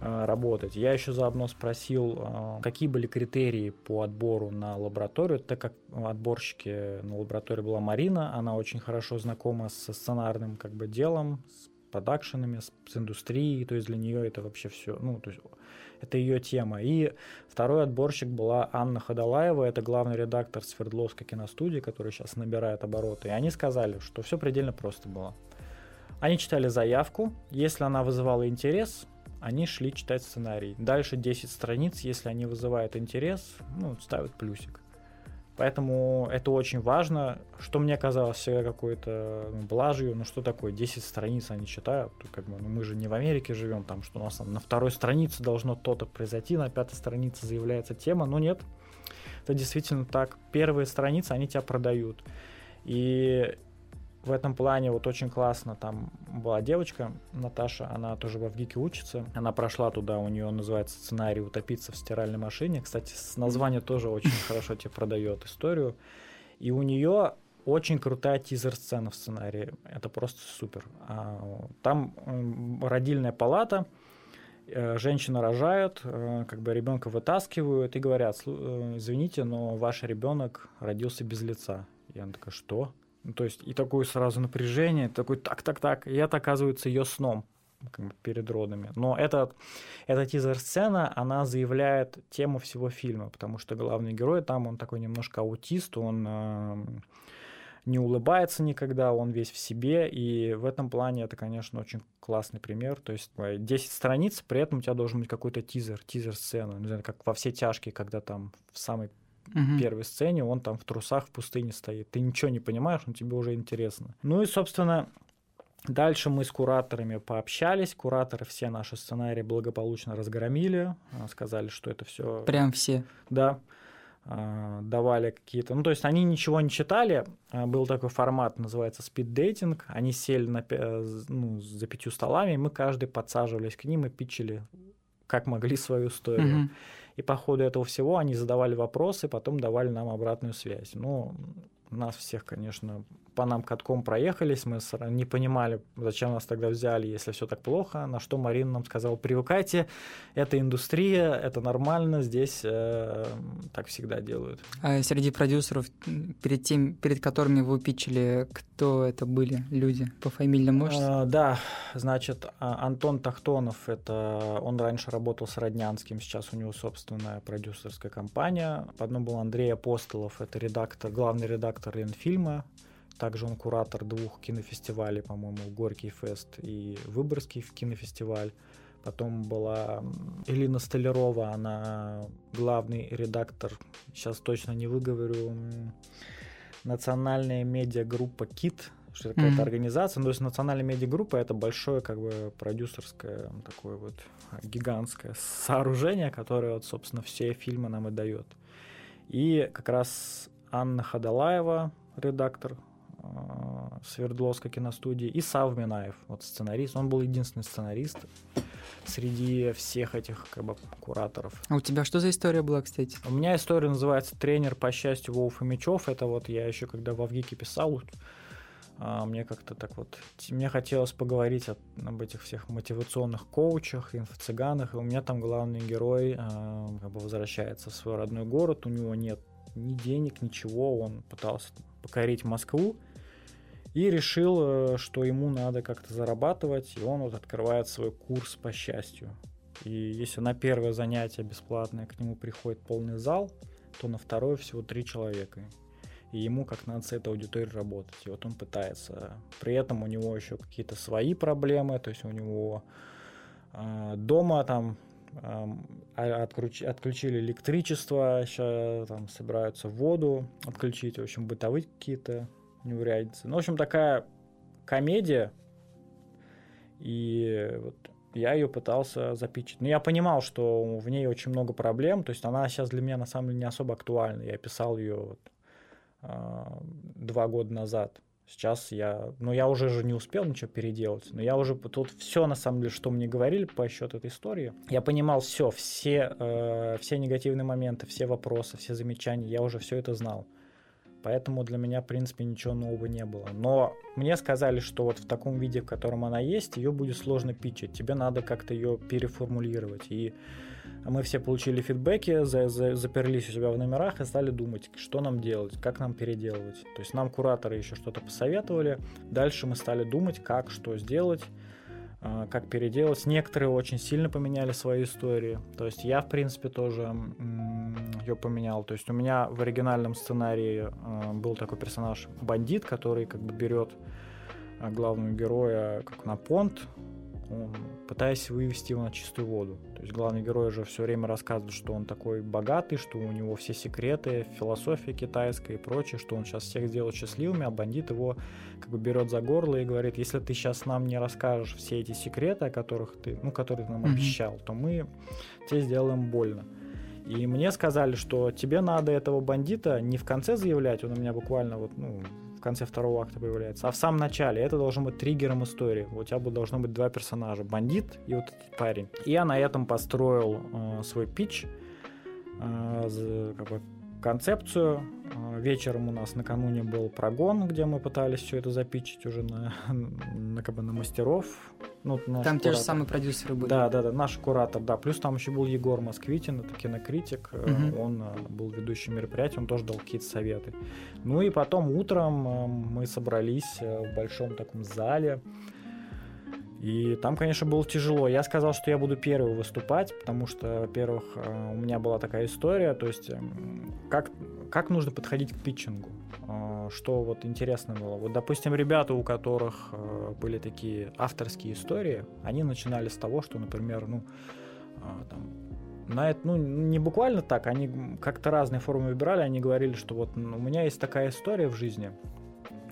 B: э, работать. Я еще заодно спросил, э, какие были критерии по отбору на лабораторию, так как отборщики на лаборатории была Марина, она очень хорошо знакома со сценарным как бы делом, с продакшенами, с, с индустрией, то есть для нее это вообще все, ну, то есть это ее тема. И второй отборщик была Анна Ходолаева, это главный редактор Свердловской киностудии, который сейчас набирает обороты. И они сказали, что все предельно просто было. Они читали заявку, если она вызывала интерес, они шли читать сценарий. Дальше 10 страниц, если они вызывают интерес, ну, ставят плюсик. Поэтому это очень важно. Что мне казалось всегда какой-то ну, блажью, ну что такое, 10 страниц они читают, как бы, ну мы же не в Америке живем, там, что у нас там, на второй странице должно то-то произойти, на пятой странице заявляется тема, но нет, это действительно так. Первые страницы, они тебя продают. И в этом плане вот очень классно. Там была девочка, Наташа, она тоже во ВГИКе учится. Она прошла туда, у нее называется сценарий «Утопиться в стиральной машине». Кстати, название тоже очень хорошо тебе продает историю. И у нее очень крутая тизер-сцена в сценарии. Это просто супер. А, там родильная палата, э, женщина рожает, э, как бы ребенка вытаскивают и говорят, э, извините, но ваш ребенок родился без лица. И она такая, что? Ну, то есть и такое сразу напряжение, такой так-так-так, и это оказывается ее сном как бы перед родами. Но это, эта тизер-сцена, она заявляет тему всего фильма, потому что главный герой там, он такой немножко аутист, он э, не улыбается никогда, он весь в себе, и в этом плане это, конечно, очень классный пример. То есть 10 страниц, при этом у тебя должен быть какой-то тизер, тизер-сцена, не знаю, как во все тяжкие, когда там в самой угу. первой сцене он там в трусах в пустыне стоит. Ты ничего не понимаешь, но тебе уже интересно. Ну и, собственно, Дальше мы с кураторами пообщались. Кураторы все наши сценарии благополучно разгромили. А, сказали, что это все.
A: Прям все.
B: Да. А, давали какие-то. Ну, то есть они ничего не читали. А, был такой формат, называется спид-дейтинг. Они сели на, ну, за пятью столами, и мы каждый подсаживались к ним и пичили, как могли свою историю. Угу. И по ходу этого всего они задавали вопросы, потом давали нам обратную связь. Ну, нас всех, конечно, по нам катком проехались, мы не понимали, зачем нас тогда взяли, если все так плохо, на что Марина нам сказала, привыкайте, это индустрия, это нормально, здесь э, так всегда делают.
A: А среди продюсеров, перед, тем, перед которыми вы пичили, кто это были люди? По фамилии можете? А,
B: да, значит, а, Антон Тахтонов, это он раньше работал с Роднянским, сейчас у него собственная продюсерская компания. Потом был Андрей Апостолов, это редактор, главный редактор Ленфильма, также он куратор двух кинофестивалей, по-моему, Горький фест и Выборгский кинофестиваль. Потом была Элина Столярова, она главный редактор, сейчас точно не выговорю, национальная медиагруппа КИТ, что это какая-то mm-hmm. организация. Ну, то есть национальная медиагруппа это большое как бы продюсерское такое вот гигантское сооружение, которое вот, собственно, все фильмы нам и дает. И как раз Анна Ходолаева, редактор Э, Свердловской киностудии, и Сав Минаев, вот сценарист. Он был единственный сценарист среди всех этих как бы, кураторов.
A: А у тебя что за история была, кстати?
B: У меня история называется «Тренер по счастью Вов Фомичев». Это вот я еще когда в Авгике писал, а, мне как-то так вот, мне хотелось поговорить от, об этих всех мотивационных коучах, инфо-цыганах, и у меня там главный герой а, как бы возвращается в свой родной город, у него нет ни денег, ничего, он пытался покорить Москву, И решил, что ему надо как-то зарабатывать, и он вот открывает свой курс по счастью. И если на первое занятие бесплатное к нему приходит полный зал, то на второе всего три человека. И ему как надо с этой аудиторией работать. И вот он пытается. При этом у него еще какие-то свои проблемы, то есть у него э, дома там э, отключ, отключили электричество, сейчас там собираются воду отключить, в общем, бытовые какие-то неурядицы. Ну, в общем, такая комедия. И вот я ее пытался запичить. Но я понимал, что в ней очень много проблем, то есть она сейчас для меня на самом деле не особо актуальна. Я писал ее вот, э, два года назад. Сейчас я, ну я уже же не успел ничего переделать, но я уже тут все на самом деле, что мне говорили по счету этой истории, я понимал все, все, э, все негативные моменты, все вопросы, все замечания, я уже все это знал. Поэтому для меня, в принципе, ничего нового не было. Но мне сказали, что вот в таком виде, в котором она есть, ее будет сложно питчить. Тебе надо как-то ее переформулировать. И мы все получили фидбэки, за, за, заперлись у себя в номерах и стали думать, что нам делать, как нам переделывать. То есть нам кураторы еще что-то посоветовали. Дальше мы стали думать, как, что сделать. А, как переделать. Некоторые очень сильно поменяли свои истории. То есть я, в принципе, тоже ее поменял. То есть у меня в оригинальном сценарии а, был такой персонаж бандит, который как бы берет а, главного героя как на понт, он, пытаясь вывести его на чистую воду. То есть главный герой уже все время рассказывает, что он такой богатый, что у него все секреты, философия китайская и прочее, что он сейчас всех сделает счастливыми, а бандит его как бы берет за горло и говорит, если ты сейчас нам не расскажешь все эти секреты, о которых ты, ну, которые ты нам mm-hmm. обещал, то мы тебе сделаем больно. И мне сказали, что тебе надо этого бандита не в конце заявлять, он у меня буквально вот, ну, в конце второго акта появляется, а в самом начале. Это должно быть триггером истории. У тебя должно быть два персонажа, бандит и вот этот парень. И я на этом построил э, свой питч, э, как бы концепцию. Э, вечером у нас накануне был прогон, где мы пытались все это запичить уже на, на, как бы на мастеров.
A: Ну, там куратор. те же самые продюсеры были.
B: Да, да, да, наш куратор, да. Плюс там еще был Егор Москвитин, это кинокритик. Угу. Он э, был ведущим мероприятия, он тоже дал какие-то советы. Ну и потом утром мы собрались в большом таком зале. И там, конечно, было тяжело. Я сказал, что я буду первый выступать, потому что, во-первых, э, у меня была такая история, то есть эм, как, как нужно подходить к питчингу. Э, что вот интересно было. Вот, допустим, ребята, у которых э, были такие авторские истории, они начинали с того, что, например, ну, там, на это, ну, не буквально так, они как-то разные формы выбирали, они говорили, что вот у меня есть такая история в жизни,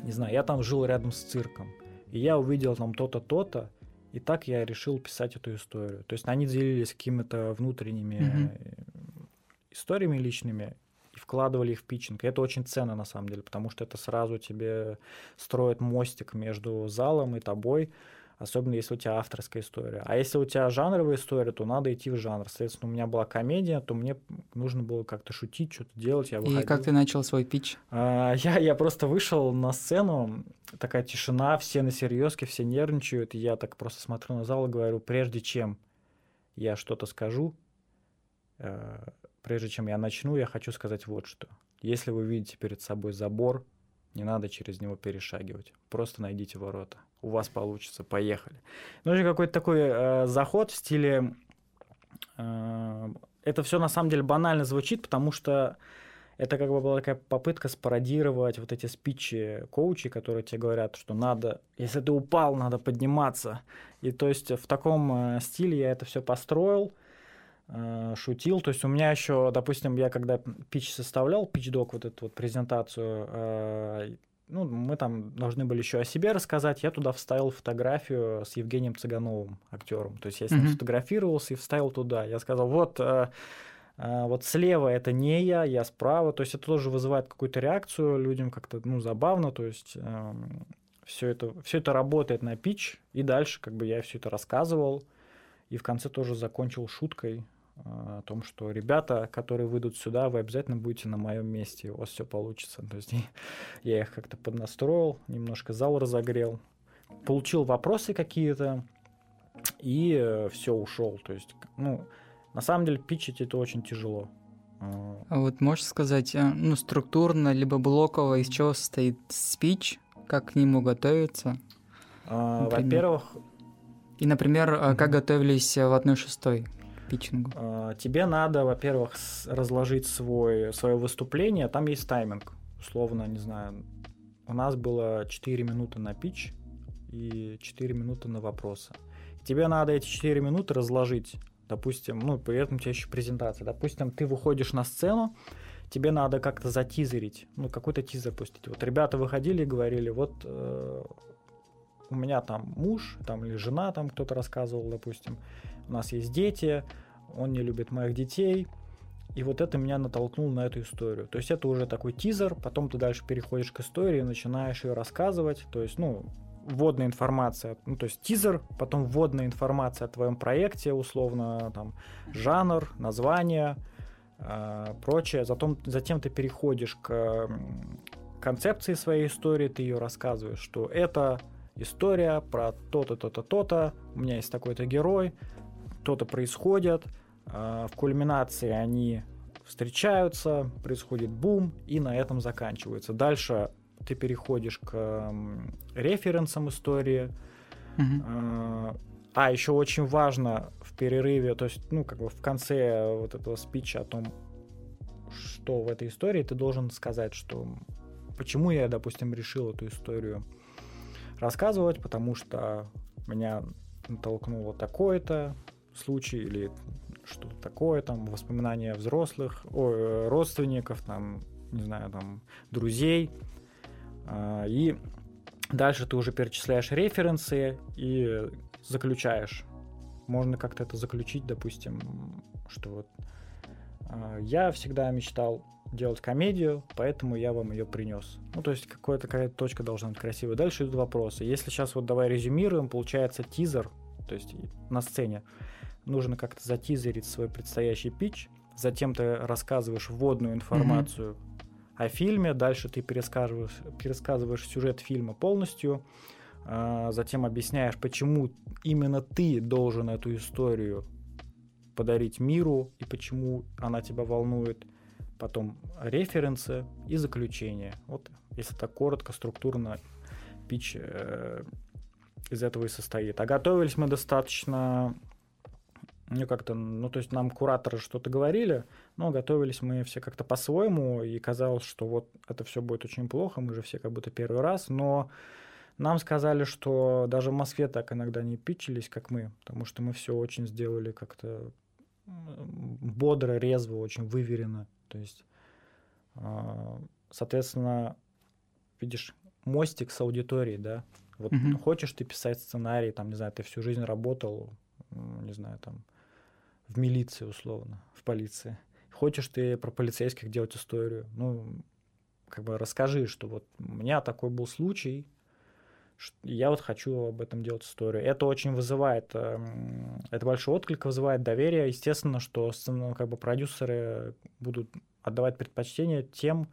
B: не знаю, я там жил рядом с цирком, и я увидел там то-то, то-то, и так я решил писать эту историю. То есть они делились какими-то внутренними mm-hmm. историями личными и вкладывали их в питчинг. И это очень ценно на самом деле, потому что это сразу тебе строит мостик между залом и тобой особенно если у тебя авторская история. А если у тебя жанровая история, то надо идти в жанр. Соответственно, у меня была комедия, то мне нужно было как-то шутить, что-то делать. Я
A: выходил. И как ты начал свой питч?
B: А, я, я просто вышел на сцену, такая тишина, все на серьезке, все нервничают, и я так просто смотрю на зал и говорю, прежде чем я что-то скажу, э, прежде чем я начну, я хочу сказать вот что. Если вы видите перед собой забор, не надо через него перешагивать. Просто найдите ворота. У вас получится. Поехали. Ну, же какой-то такой э, заход в стиле... Э, это все на самом деле банально звучит, потому что это как бы была такая попытка спародировать вот эти спичи коучи, которые тебе говорят, что надо, если ты упал, надо подниматься. И то есть в таком э, стиле я это все построил. Э, шутил. То есть у меня еще, допустим, я когда пич составлял, пич-док, вот эту вот презентацию, э, ну, мы там должны были еще о себе рассказать. Я туда вставил фотографию с Евгением Цыгановым, актером. То есть я с ним mm-hmm. фотографировался и вставил туда. Я сказал, вот, э, вот слева это не я, я справа. То есть это тоже вызывает какую-то реакцию людям как-то, ну, забавно. То есть эм, все это, все это работает на пич. И дальше как бы я все это рассказывал. И в конце тоже закончил шуткой, о том, что ребята, которые выйдут сюда, вы обязательно будете на моем месте, у вас все получится. То есть я их как-то поднастроил, немножко зал разогрел, получил вопросы какие-то и э, все ушел. То есть, ну, на самом деле питчить это очень тяжело.
A: А вот можешь сказать, э, ну, структурно, либо блоково, из чего состоит спич, как к нему готовиться?
B: А, во-первых...
A: И, например, mm-hmm. как готовились в одной шестой к питчингу?
B: А, тебе надо, во-первых, разложить свой, свое выступление. Там есть тайминг. Условно, не знаю, у нас было 4 минуты на питч и 4 минуты на вопросы. Тебе надо эти 4 минуты разложить. Допустим, ну, при этом у тебя еще презентация. Допустим, ты выходишь на сцену, тебе надо как-то затизерить, ну, какой-то тизер пустить. Вот ребята выходили и говорили, вот э, у меня там муж, там или жена, там кто-то рассказывал, допустим, у нас есть дети, он не любит моих детей, и вот это меня натолкнуло на эту историю. То есть это уже такой тизер, потом ты дальше переходишь к истории, начинаешь ее рассказывать. То есть, ну, вводная информация, ну, то есть тизер, потом вводная информация о твоем проекте, условно, там, жанр, название, э, прочее. Затем, затем ты переходишь к концепции своей истории, ты ее рассказываешь, что это история про то-то, то-то, то-то, у меня есть такой-то герой, то-то происходит, э, в кульминации они встречаются, происходит бум, и на этом заканчивается. Дальше ты переходишь к референсам истории. Uh-huh. А, еще очень важно в перерыве, то есть, ну, как бы в конце вот этого спича о том, что в этой истории, ты должен сказать, что почему я, допустим, решил эту историю рассказывать, потому что меня натолкнуло такое-то случай или что-то такое, там, воспоминания взрослых, о, э, родственников, там, не знаю, там, друзей, а, и дальше ты уже перечисляешь референсы и заключаешь. Можно как-то это заключить, допустим, что вот а, я всегда мечтал делать комедию, поэтому я вам ее принес. Ну, то есть какая-то какая точка должна быть красивая. Дальше идут вопросы. Если сейчас вот давай резюмируем, получается тизер, то есть на сцене нужно как-то затизерить свой предстоящий пич, затем ты рассказываешь вводную информацию mm-hmm о фильме, дальше ты пересказываешь, пересказываешь сюжет фильма полностью, а, затем объясняешь, почему именно ты должен эту историю подарить миру и почему она тебя волнует, потом референсы и заключение. Вот если так коротко, структурно пич э, из этого и состоит. А готовились мы достаточно ну, как-то, ну, то есть нам кураторы что-то говорили, но готовились мы все как-то по-своему, и казалось, что вот это все будет очень плохо, мы же все как будто первый раз, но нам сказали, что даже в Москве так иногда не пичились, как мы, потому что мы все очень сделали как-то бодро, резво, очень выверено. То есть, а, соответственно, видишь, мостик с аудиторией, да. Вот mm-hmm. хочешь ты писать сценарий, там, не знаю, ты всю жизнь работал, не знаю, там, в милиции условно, в полиции. Хочешь ты про полицейских делать историю, ну, как бы расскажи, что вот у меня такой был случай, я вот хочу об этом делать историю. Это очень вызывает, эм, это большой отклик вызывает доверие. Естественно, что как бы продюсеры будут отдавать предпочтение тем,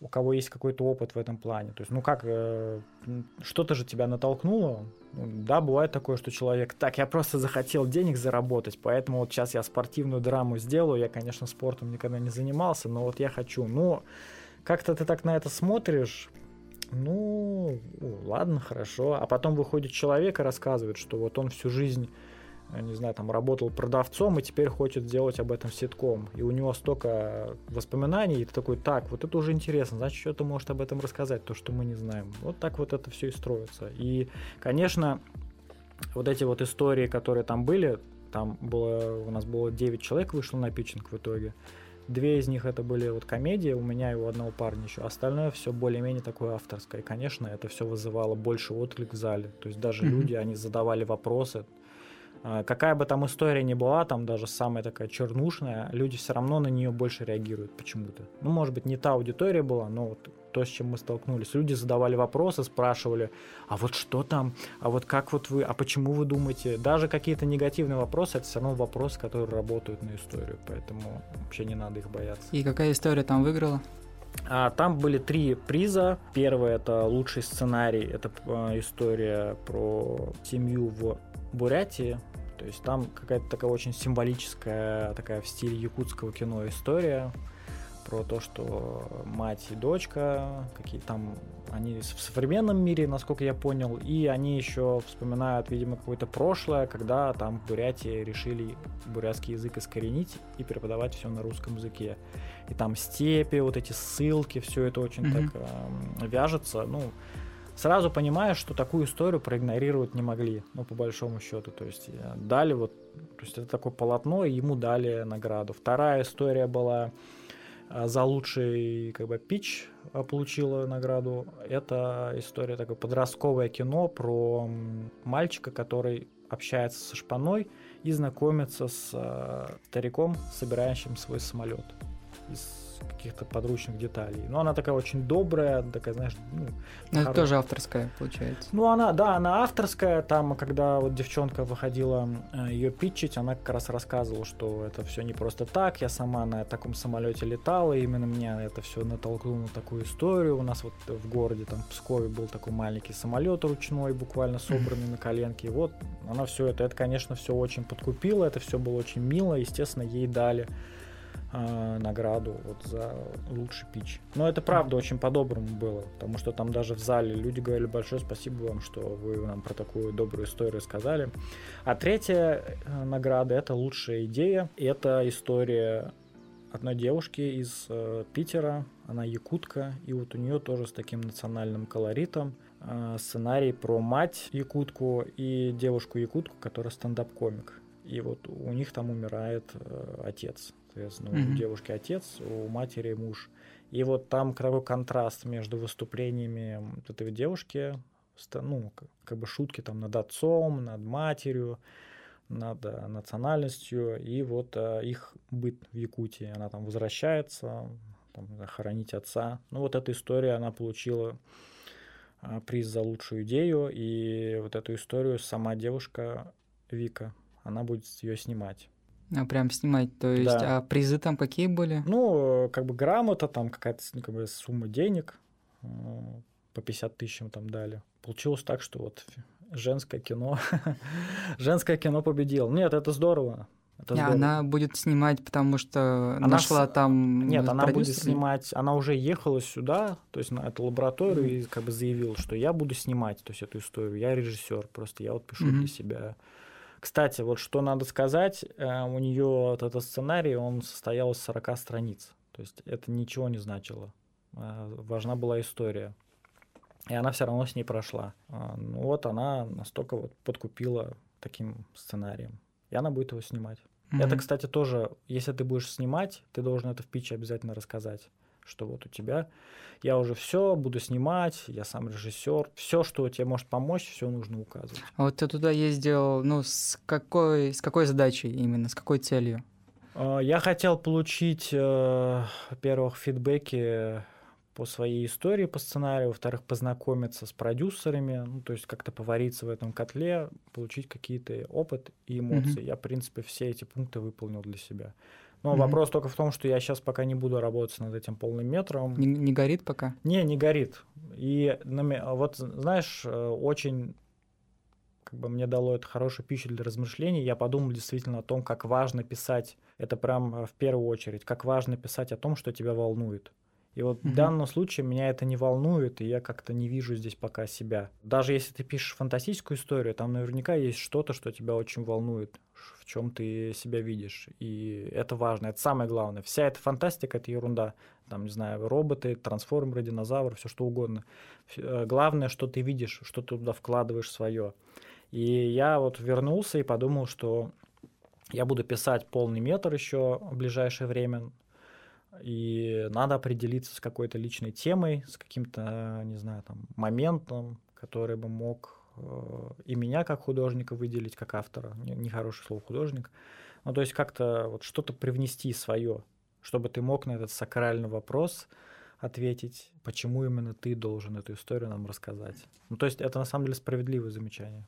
B: у кого есть какой-то опыт в этом плане. То есть, ну как, э, что-то же тебя натолкнуло. Да, бывает такое, что человек, так, я просто захотел денег заработать, поэтому вот сейчас я спортивную драму сделаю. Я, конечно, спортом никогда не занимался, но вот я хочу. Ну, как-то ты так на это смотришь, ну, ладно, хорошо. А потом выходит человек и рассказывает, что вот он всю жизнь не знаю, там работал продавцом и теперь хочет сделать об этом ситком. И у него столько воспоминаний, и ты такой, так, вот это уже интересно, значит, что-то может об этом рассказать, то, что мы не знаем. Вот так вот это все и строится. И, конечно, вот эти вот истории, которые там были, там было, у нас было 9 человек вышло на питчинг в итоге. Две из них это были вот комедии, у меня и у одного парня еще. Остальное все более-менее такое авторское. И, конечно, это все вызывало больше отклик в зале. То есть даже mm-hmm. люди, они задавали вопросы, какая бы там история ни была, там даже самая такая чернушная, люди все равно на нее больше реагируют почему-то. Ну, может быть, не та аудитория была, но вот то, с чем мы столкнулись. Люди задавали вопросы, спрашивали, а вот что там, а вот как вот вы, а почему вы думаете? Даже какие-то негативные вопросы, это все равно вопросы, которые работают на историю, поэтому вообще не надо их бояться.
A: И какая история там выиграла?
B: А, там были три приза. Первый это лучший сценарий, это а, история про семью в Бурятии. То есть там какая-то такая очень символическая, такая в стиле якутского кино история. про то, что мать и дочка, какие там они в современном мире, насколько я понял, и они еще вспоминают, видимо, какое-то прошлое, когда там в Бурятии решили бурятский язык искоренить и преподавать все на русском языке. И там степи, вот эти ссылки, все это очень mm-hmm. так э, вяжется. Ну, сразу понимаешь, что такую историю проигнорировать не могли, ну, по большому счету. То есть э, дали вот, то есть это такое полотно, и ему дали награду. Вторая история была э, за лучший как бы пич получила награду. Это история такое подростковое кино про мальчика, который общается со шпаной и знакомится с э, стариком, собирающим свой самолет из каких-то подручных деталей. Но она такая очень добрая, такая, знаешь, ну...
A: Но это тоже авторская, получается.
B: Ну, она, да, она авторская. Там, когда вот девчонка выходила э, ее питчить, она как раз рассказывала, что это все не просто так. Я сама на таком самолете летала, и именно меня это все натолкнуло на такую историю. У нас вот в городе, там, в Пскове был такой маленький самолет ручной, буквально собранный на коленке. И вот она все это, это, конечно, все очень подкупило, это все было очень мило. Естественно, ей дали э, награду вот за лучший пич. Но это правда очень по-доброму было, потому что там даже в зале люди говорили большое спасибо вам, что вы нам про такую добрую историю сказали. А третья э, награда это лучшая идея. Это история одной девушки из э, Питера, она якутка, и вот у нее тоже с таким национальным колоритом э, сценарий про мать якутку и девушку якутку, которая стендап-комик. И вот у них там умирает отец. Соответственно, mm-hmm. у девушки отец, у матери муж. И вот там такой контраст между выступлениями вот этой девушки, ну, как бы шутки там над отцом, над матерью, над э, национальностью, и вот а, их быт в Якутии. Она там возвращается, там, хоронить отца. Ну, вот эта история, она получила а, приз за лучшую идею, и вот эту историю сама девушка Вика, она будет ее снимать.
A: А прям снимать, то есть, да. а призы там какие были?
B: Ну, как бы грамота, там какая-то ну, как бы, сумма денег, э, по 50 тысяч там дали. Получилось так, что вот женское кино, женское кино победило. Нет, это здорово. Это
A: здорово. Она будет снимать, потому что она нашла с... там.
B: Нет, она будет снимать. Она уже ехала сюда, то есть на эту лабораторию, mm-hmm. и как бы заявила, что я буду снимать, то есть эту историю. Я режиссер, просто я вот пишу mm-hmm. для себя кстати, вот что надо сказать, э, у нее вот этот сценарий, он состоял из 40 страниц. То есть это ничего не значило. Э, важна была история. И она все равно с ней прошла. А, ну вот она настолько вот подкупила таким сценарием. И она будет его снимать. Mm-hmm. Это, кстати, тоже, если ты будешь снимать, ты должен это в питче обязательно рассказать что вот у тебя я уже все буду снимать, я сам режиссер, все, что тебе может помочь, все нужно указывать.
A: А вот ты туда ездил, ну с какой с какой задачей именно, с какой целью?
B: А, я хотел получить, э, во-первых, фидбэки по своей истории, по сценарию, во-вторых, познакомиться с продюсерами, ну, то есть как-то повариться в этом котле, получить какие-то опыт и эмоции. Mm-hmm. Я, в принципе, все эти пункты выполнил для себя. Но mm-hmm. вопрос только в том, что я сейчас пока не буду работать над этим полным метром.
A: Не, не горит пока?
B: Не, не горит. И вот, знаешь, э, очень как бы мне дало это хорошую пищу для размышлений. Я подумал действительно о том, как важно писать, это прям э, в первую очередь, как важно писать о том, что тебя волнует. И вот mm-hmm. в данном случае меня это не волнует, и я как-то не вижу здесь пока себя. Даже если ты пишешь фантастическую историю, там наверняка есть что-то, что тебя очень волнует в чем ты себя видишь. И это важно, это самое главное. Вся эта фантастика это ерунда. Там, не знаю, роботы, трансформеры, динозавры, все что угодно. Э, главное, что ты видишь, что ты туда вкладываешь свое. И я вот вернулся и подумал, что я буду писать полный метр еще в ближайшее время. И надо определиться с какой-то личной темой, с каким-то, не знаю, там, моментом, который бы мог Э, и меня как художника выделить, как автора, нехорошее слово художник, ну то есть как-то вот что-то привнести свое, чтобы ты мог на этот сакральный вопрос ответить, почему именно ты должен эту историю нам рассказать. Ну то есть это на самом деле справедливое замечание.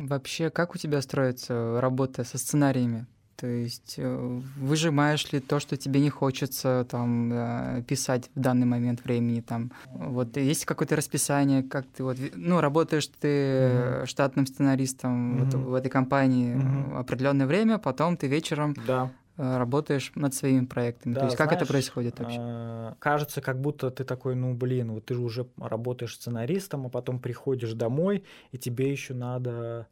A: Вообще, как у тебя строится работа со сценариями? То есть э, выжимаешь ли то, что тебе не хочется там э, писать в данный момент времени, там вот есть какое-то расписание, как ты вот ну работаешь ты mm-hmm. штатным сценаристом mm-hmm. вот в этой компании mm-hmm. определенное время, потом ты вечером
B: да.
A: Э, работаешь над своими проектами.
B: Да,
A: То есть
B: знаешь,
A: как это происходит вообще?
B: Э, кажется, как будто ты такой, ну блин, вот ты же уже работаешь сценаристом, а потом приходишь домой и тебе еще надо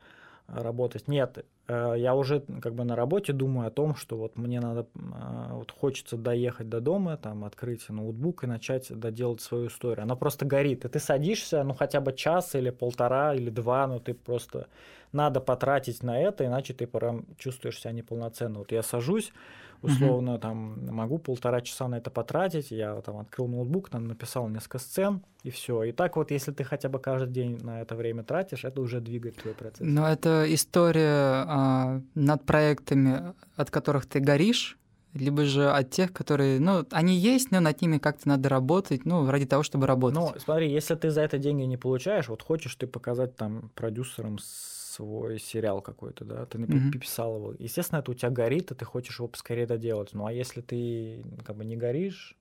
B: работать. Нет, Э, я уже как бы на работе думаю о том, что вот мне надо, вот хочется доехать до дома, там открыть ноутбук и начать доделать свою историю. Она просто горит, и ты садишься, ну хотя бы час или полтора или два, но ты просто надо потратить на это, иначе ты прям чувствуешь себя неполноценно. Вот я сажусь, условно, угу. там могу полтора часа на это потратить, я там открыл ноутбук, там написал несколько сцен, и все. И так вот, если ты хотя бы каждый день на это время тратишь, это уже двигает твой процесс.
A: Но это история а, над проектами, от которых ты горишь, либо же от тех, которые, ну, они есть, но над ними как-то надо работать, ну, ради того, чтобы работать.
B: Ну, смотри, если ты за это деньги не получаешь, вот хочешь ты показать там продюсерам свой сериал какой-то, да, ты написал mm-hmm. его. Естественно, это у тебя горит, и ты хочешь его поскорее доделать. Ну, а если ты как бы не горишь,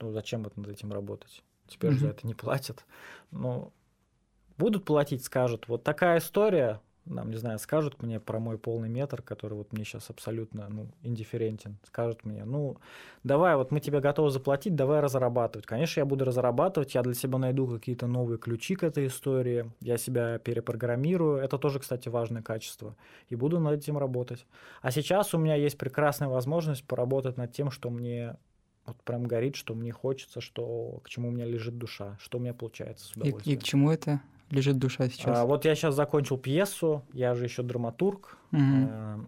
B: ну, зачем вот над этим работать? Теперь mm-hmm. за это не платят. Ну, будут платить, скажут, вот такая история, нам, не знаю, скажут мне про мой полный метр, который вот мне сейчас абсолютно, ну, индифферентен, скажут мне, ну, давай, вот мы тебе готовы заплатить, давай разрабатывать. Конечно, я буду разрабатывать, я для себя найду какие-то новые ключи к этой истории, я себя перепрограммирую, это тоже, кстати, важное качество, и буду над этим работать. А сейчас у меня есть прекрасная возможность поработать над тем, что мне вот прям горит, что мне хочется, что к чему у меня лежит душа, что у меня получается с удовольствием.
A: И, и к чему это? Лежит душа сейчас?
B: А, вот я сейчас закончил пьесу, я же еще драматург. Угу. Э,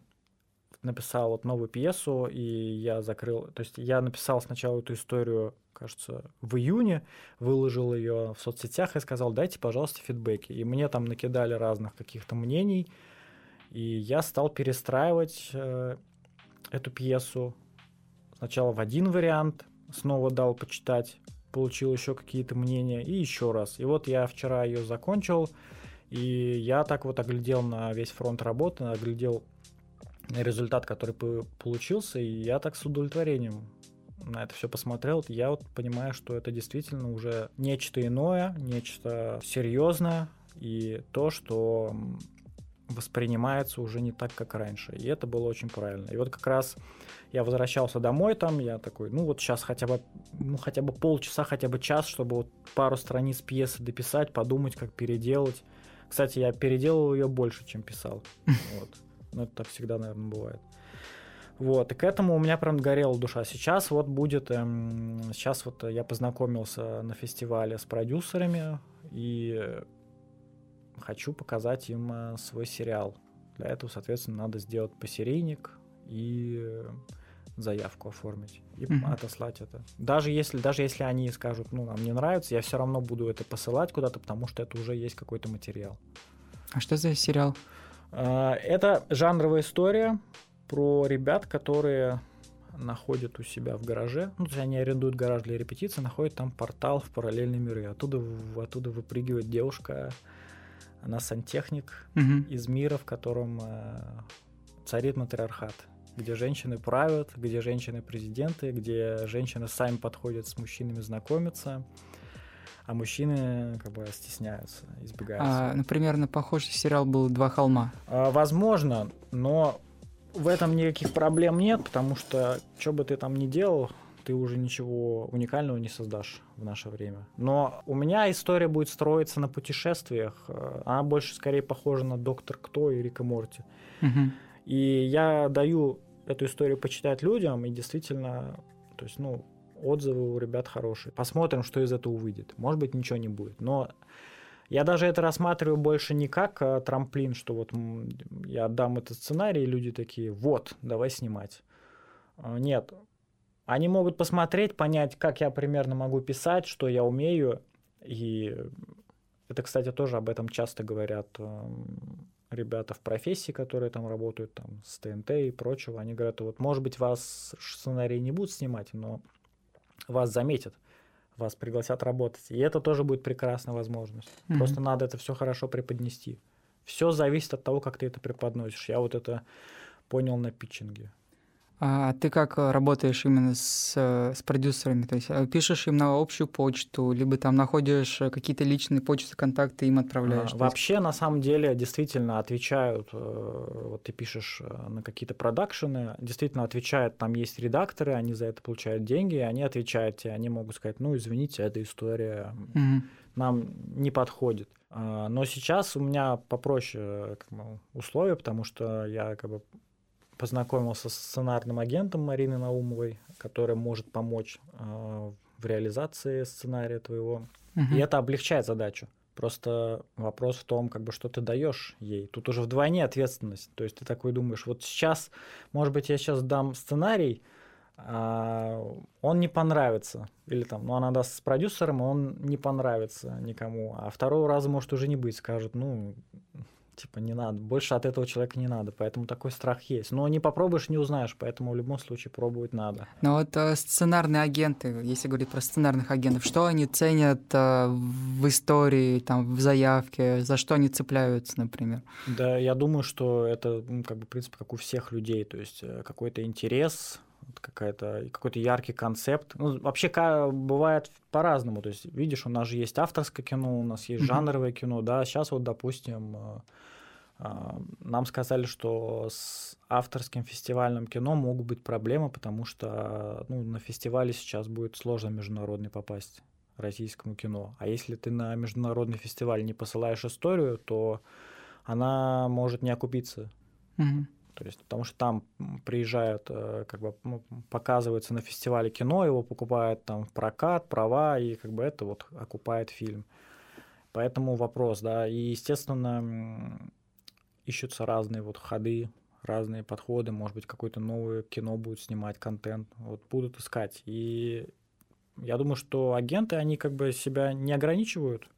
B: написал вот новую пьесу, и я закрыл. То есть я написал сначала эту историю, кажется, в июне, выложил ее в соцсетях и сказал, дайте, пожалуйста, фидбэки. И мне там накидали разных каких-то мнений, и я стал перестраивать э, эту пьесу. Сначала в один вариант, снова дал почитать получил еще какие-то мнения, и еще раз. И вот я вчера ее закончил, и я так вот оглядел на весь фронт работы, оглядел результат, который получился, и я так с удовлетворением на это все посмотрел, я вот понимаю, что это действительно уже нечто иное, нечто серьезное, и то, что воспринимается уже не так, как раньше. И это было очень правильно. И вот как раз я возвращался домой там, я такой, ну вот сейчас хотя бы, ну хотя бы полчаса, хотя бы час, чтобы вот пару страниц пьесы дописать, подумать, как переделать. Кстати, я переделал ее больше, чем писал. Вот. Ну, это так всегда, наверное, бывает. Вот, и к этому у меня прям горела душа. Сейчас вот будет, эм, сейчас вот я познакомился на фестивале с продюсерами, и хочу показать им э, свой сериал. Для этого, соответственно, надо сделать посерийник и заявку оформить и mm-hmm. отослать это. Даже если, даже если они скажут, ну, нам не нравится, я все равно буду это посылать куда-то, потому что это уже есть какой-то материал.
A: А что за сериал?
B: Э, это жанровая история про ребят, которые находят у себя в гараже, ну, то есть они арендуют гараж для репетиции, находят там портал в параллельные миры. Оттуда, оттуда выпрыгивает девушка она сантехник угу. из мира, в котором э, царит матриархат, где женщины правят, где женщины президенты, где женщины сами подходят с мужчинами знакомиться, а мужчины как бы стесняются, избегают.
A: А, например, на похожий сериал был «Два холма».
B: А, возможно, но в этом никаких проблем нет, потому что что бы ты там ни делал, ты уже ничего уникального не создашь в наше время. Но у меня история будет строиться на путешествиях. Э, она больше скорее похожа на Доктор Кто и Рика Морти. Угу. И я даю эту историю почитать людям, и действительно, то есть, ну, отзывы у ребят хорошие. Посмотрим, что из этого выйдет. Может быть, ничего не будет. Но я даже это рассматриваю больше не как а, трамплин, что вот я отдам этот сценарий, и люди такие, вот, давай снимать. А, нет, они могут посмотреть, понять, как я примерно могу писать, что я умею. И это, кстати, тоже об этом часто говорят эм, ребята в профессии, которые там работают, там, с ТНТ и прочего. Они говорят, вот, может быть, вас сценарий не будут снимать, но вас заметят, вас пригласят работать. И это тоже будет прекрасная возможность. Mm-hmm. Просто надо это все хорошо преподнести. Все зависит от того, как ты это преподносишь. Я вот это понял на питчинге.
A: А ты как э, работаешь именно с, э, с продюсерами? То есть э, пишешь им на общую почту, либо там находишь какие-то личные почты, контакты им отправляешь?
B: А, вообще, на самом деле, действительно отвечают, вот ты пишешь на какие-то продакшены, действительно отвечают, там есть редакторы, они за это получают деньги, и они отвечают тебе, они могут сказать, ну, извините, эта история угу. нам не подходит. А, но сейчас у меня попроще как бы, условия, потому что я как бы познакомился с сценарным агентом Мариной Наумовой, которая может помочь э, в реализации сценария твоего. Угу. И это облегчает задачу. Просто вопрос в том, как бы, что ты даешь ей. Тут уже вдвойне ответственность. То есть ты такой думаешь, вот сейчас, может быть, я сейчас дам сценарий, а он не понравится. Или там, ну, она даст с продюсером, он не понравится никому. А второго раза может уже не быть. Скажут, ну, Типа не надо, больше от этого человека не надо, поэтому такой страх есть. Но не попробуешь, не узнаешь, поэтому в любом случае пробовать надо.
A: Но вот э, сценарные агенты, если говорить про сценарных агентов, что они ценят э, в истории, там, в заявке, за что они цепляются, например?
B: Да, я думаю, что это, ну, как бы, в принципе, как у всех людей, то есть э, какой-то интерес, какая-то какой-то яркий концепт. Ну, вообще бывает по-разному. То есть, видишь, у нас же есть авторское кино, у нас есть жанровое кино, да. Сейчас вот, допустим, э, э, нам сказали, что с авторским фестивальным кино могут быть проблемы, потому что ну, на фестивале сейчас будет сложно международный попасть российскому кино. А если ты на международный фестиваль не посылаешь историю, то она может не окупиться. Mm-hmm. То есть, потому что там приезжают, э, как бы ну, показывается на фестивале кино, его покупают там в прокат, права, и как бы это вот окупает фильм. Поэтому вопрос, да, и, естественно, ищутся разные вот ходы, разные подходы, может быть, какое-то новое кино будет снимать, контент, вот будут искать. И я думаю, что агенты, они как бы себя не ограничивают,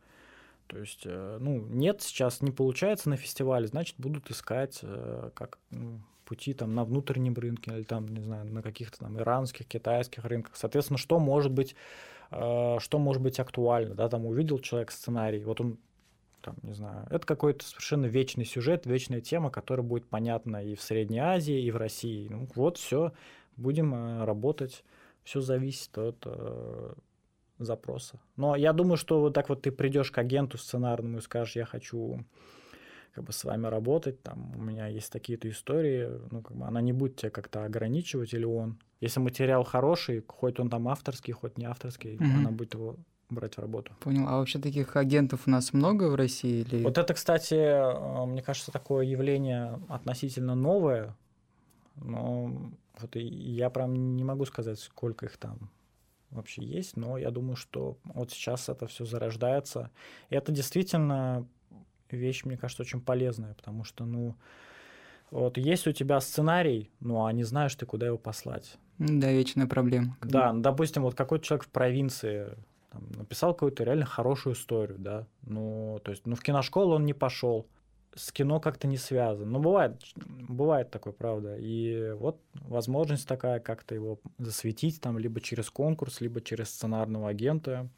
B: то есть, э, ну, нет, сейчас не получается на фестивале, значит, будут искать э, как ну, пути там на внутреннем рынке или там, не знаю, на каких-то там иранских, китайских рынках. Соответственно, что может быть, э, что может быть актуально, да, там увидел человек сценарий, вот он там, не знаю, это какой-то совершенно вечный сюжет, вечная тема, которая будет понятна и в Средней Азии, и в России. Ну, вот все, будем работать, все зависит от запроса. Но я думаю, что вот так вот ты придешь к агенту сценарному и скажешь, я хочу как бы с вами работать, там у меня есть такие-то истории, ну как бы она не будет тебя как-то ограничивать или он. Если материал хороший, хоть он там авторский, хоть не авторский, mm-hmm. она будет его брать в работу.
A: Понял. А вообще таких агентов у нас много в России? Или...
B: Вот это, кстати, э, мне кажется, такое явление относительно новое, но вот я прям не могу сказать, сколько их там вообще есть, но я думаю, что вот сейчас это все зарождается. И это действительно вещь, мне кажется, очень полезная, потому что, ну, вот есть у тебя сценарий, ну, а не знаешь ты, куда его послать.
A: Да, вечная проблема.
B: Да, ну, допустим, вот какой-то человек в провинции там, написал какую-то реально хорошую историю, да, ну, то есть, ну, в киношколу он не пошел, с кино как-то не связан. Ну, бывает, бывает такое, правда. И вот возможность такая как-то его засветить, там, либо через конкурс, либо через сценарного агента.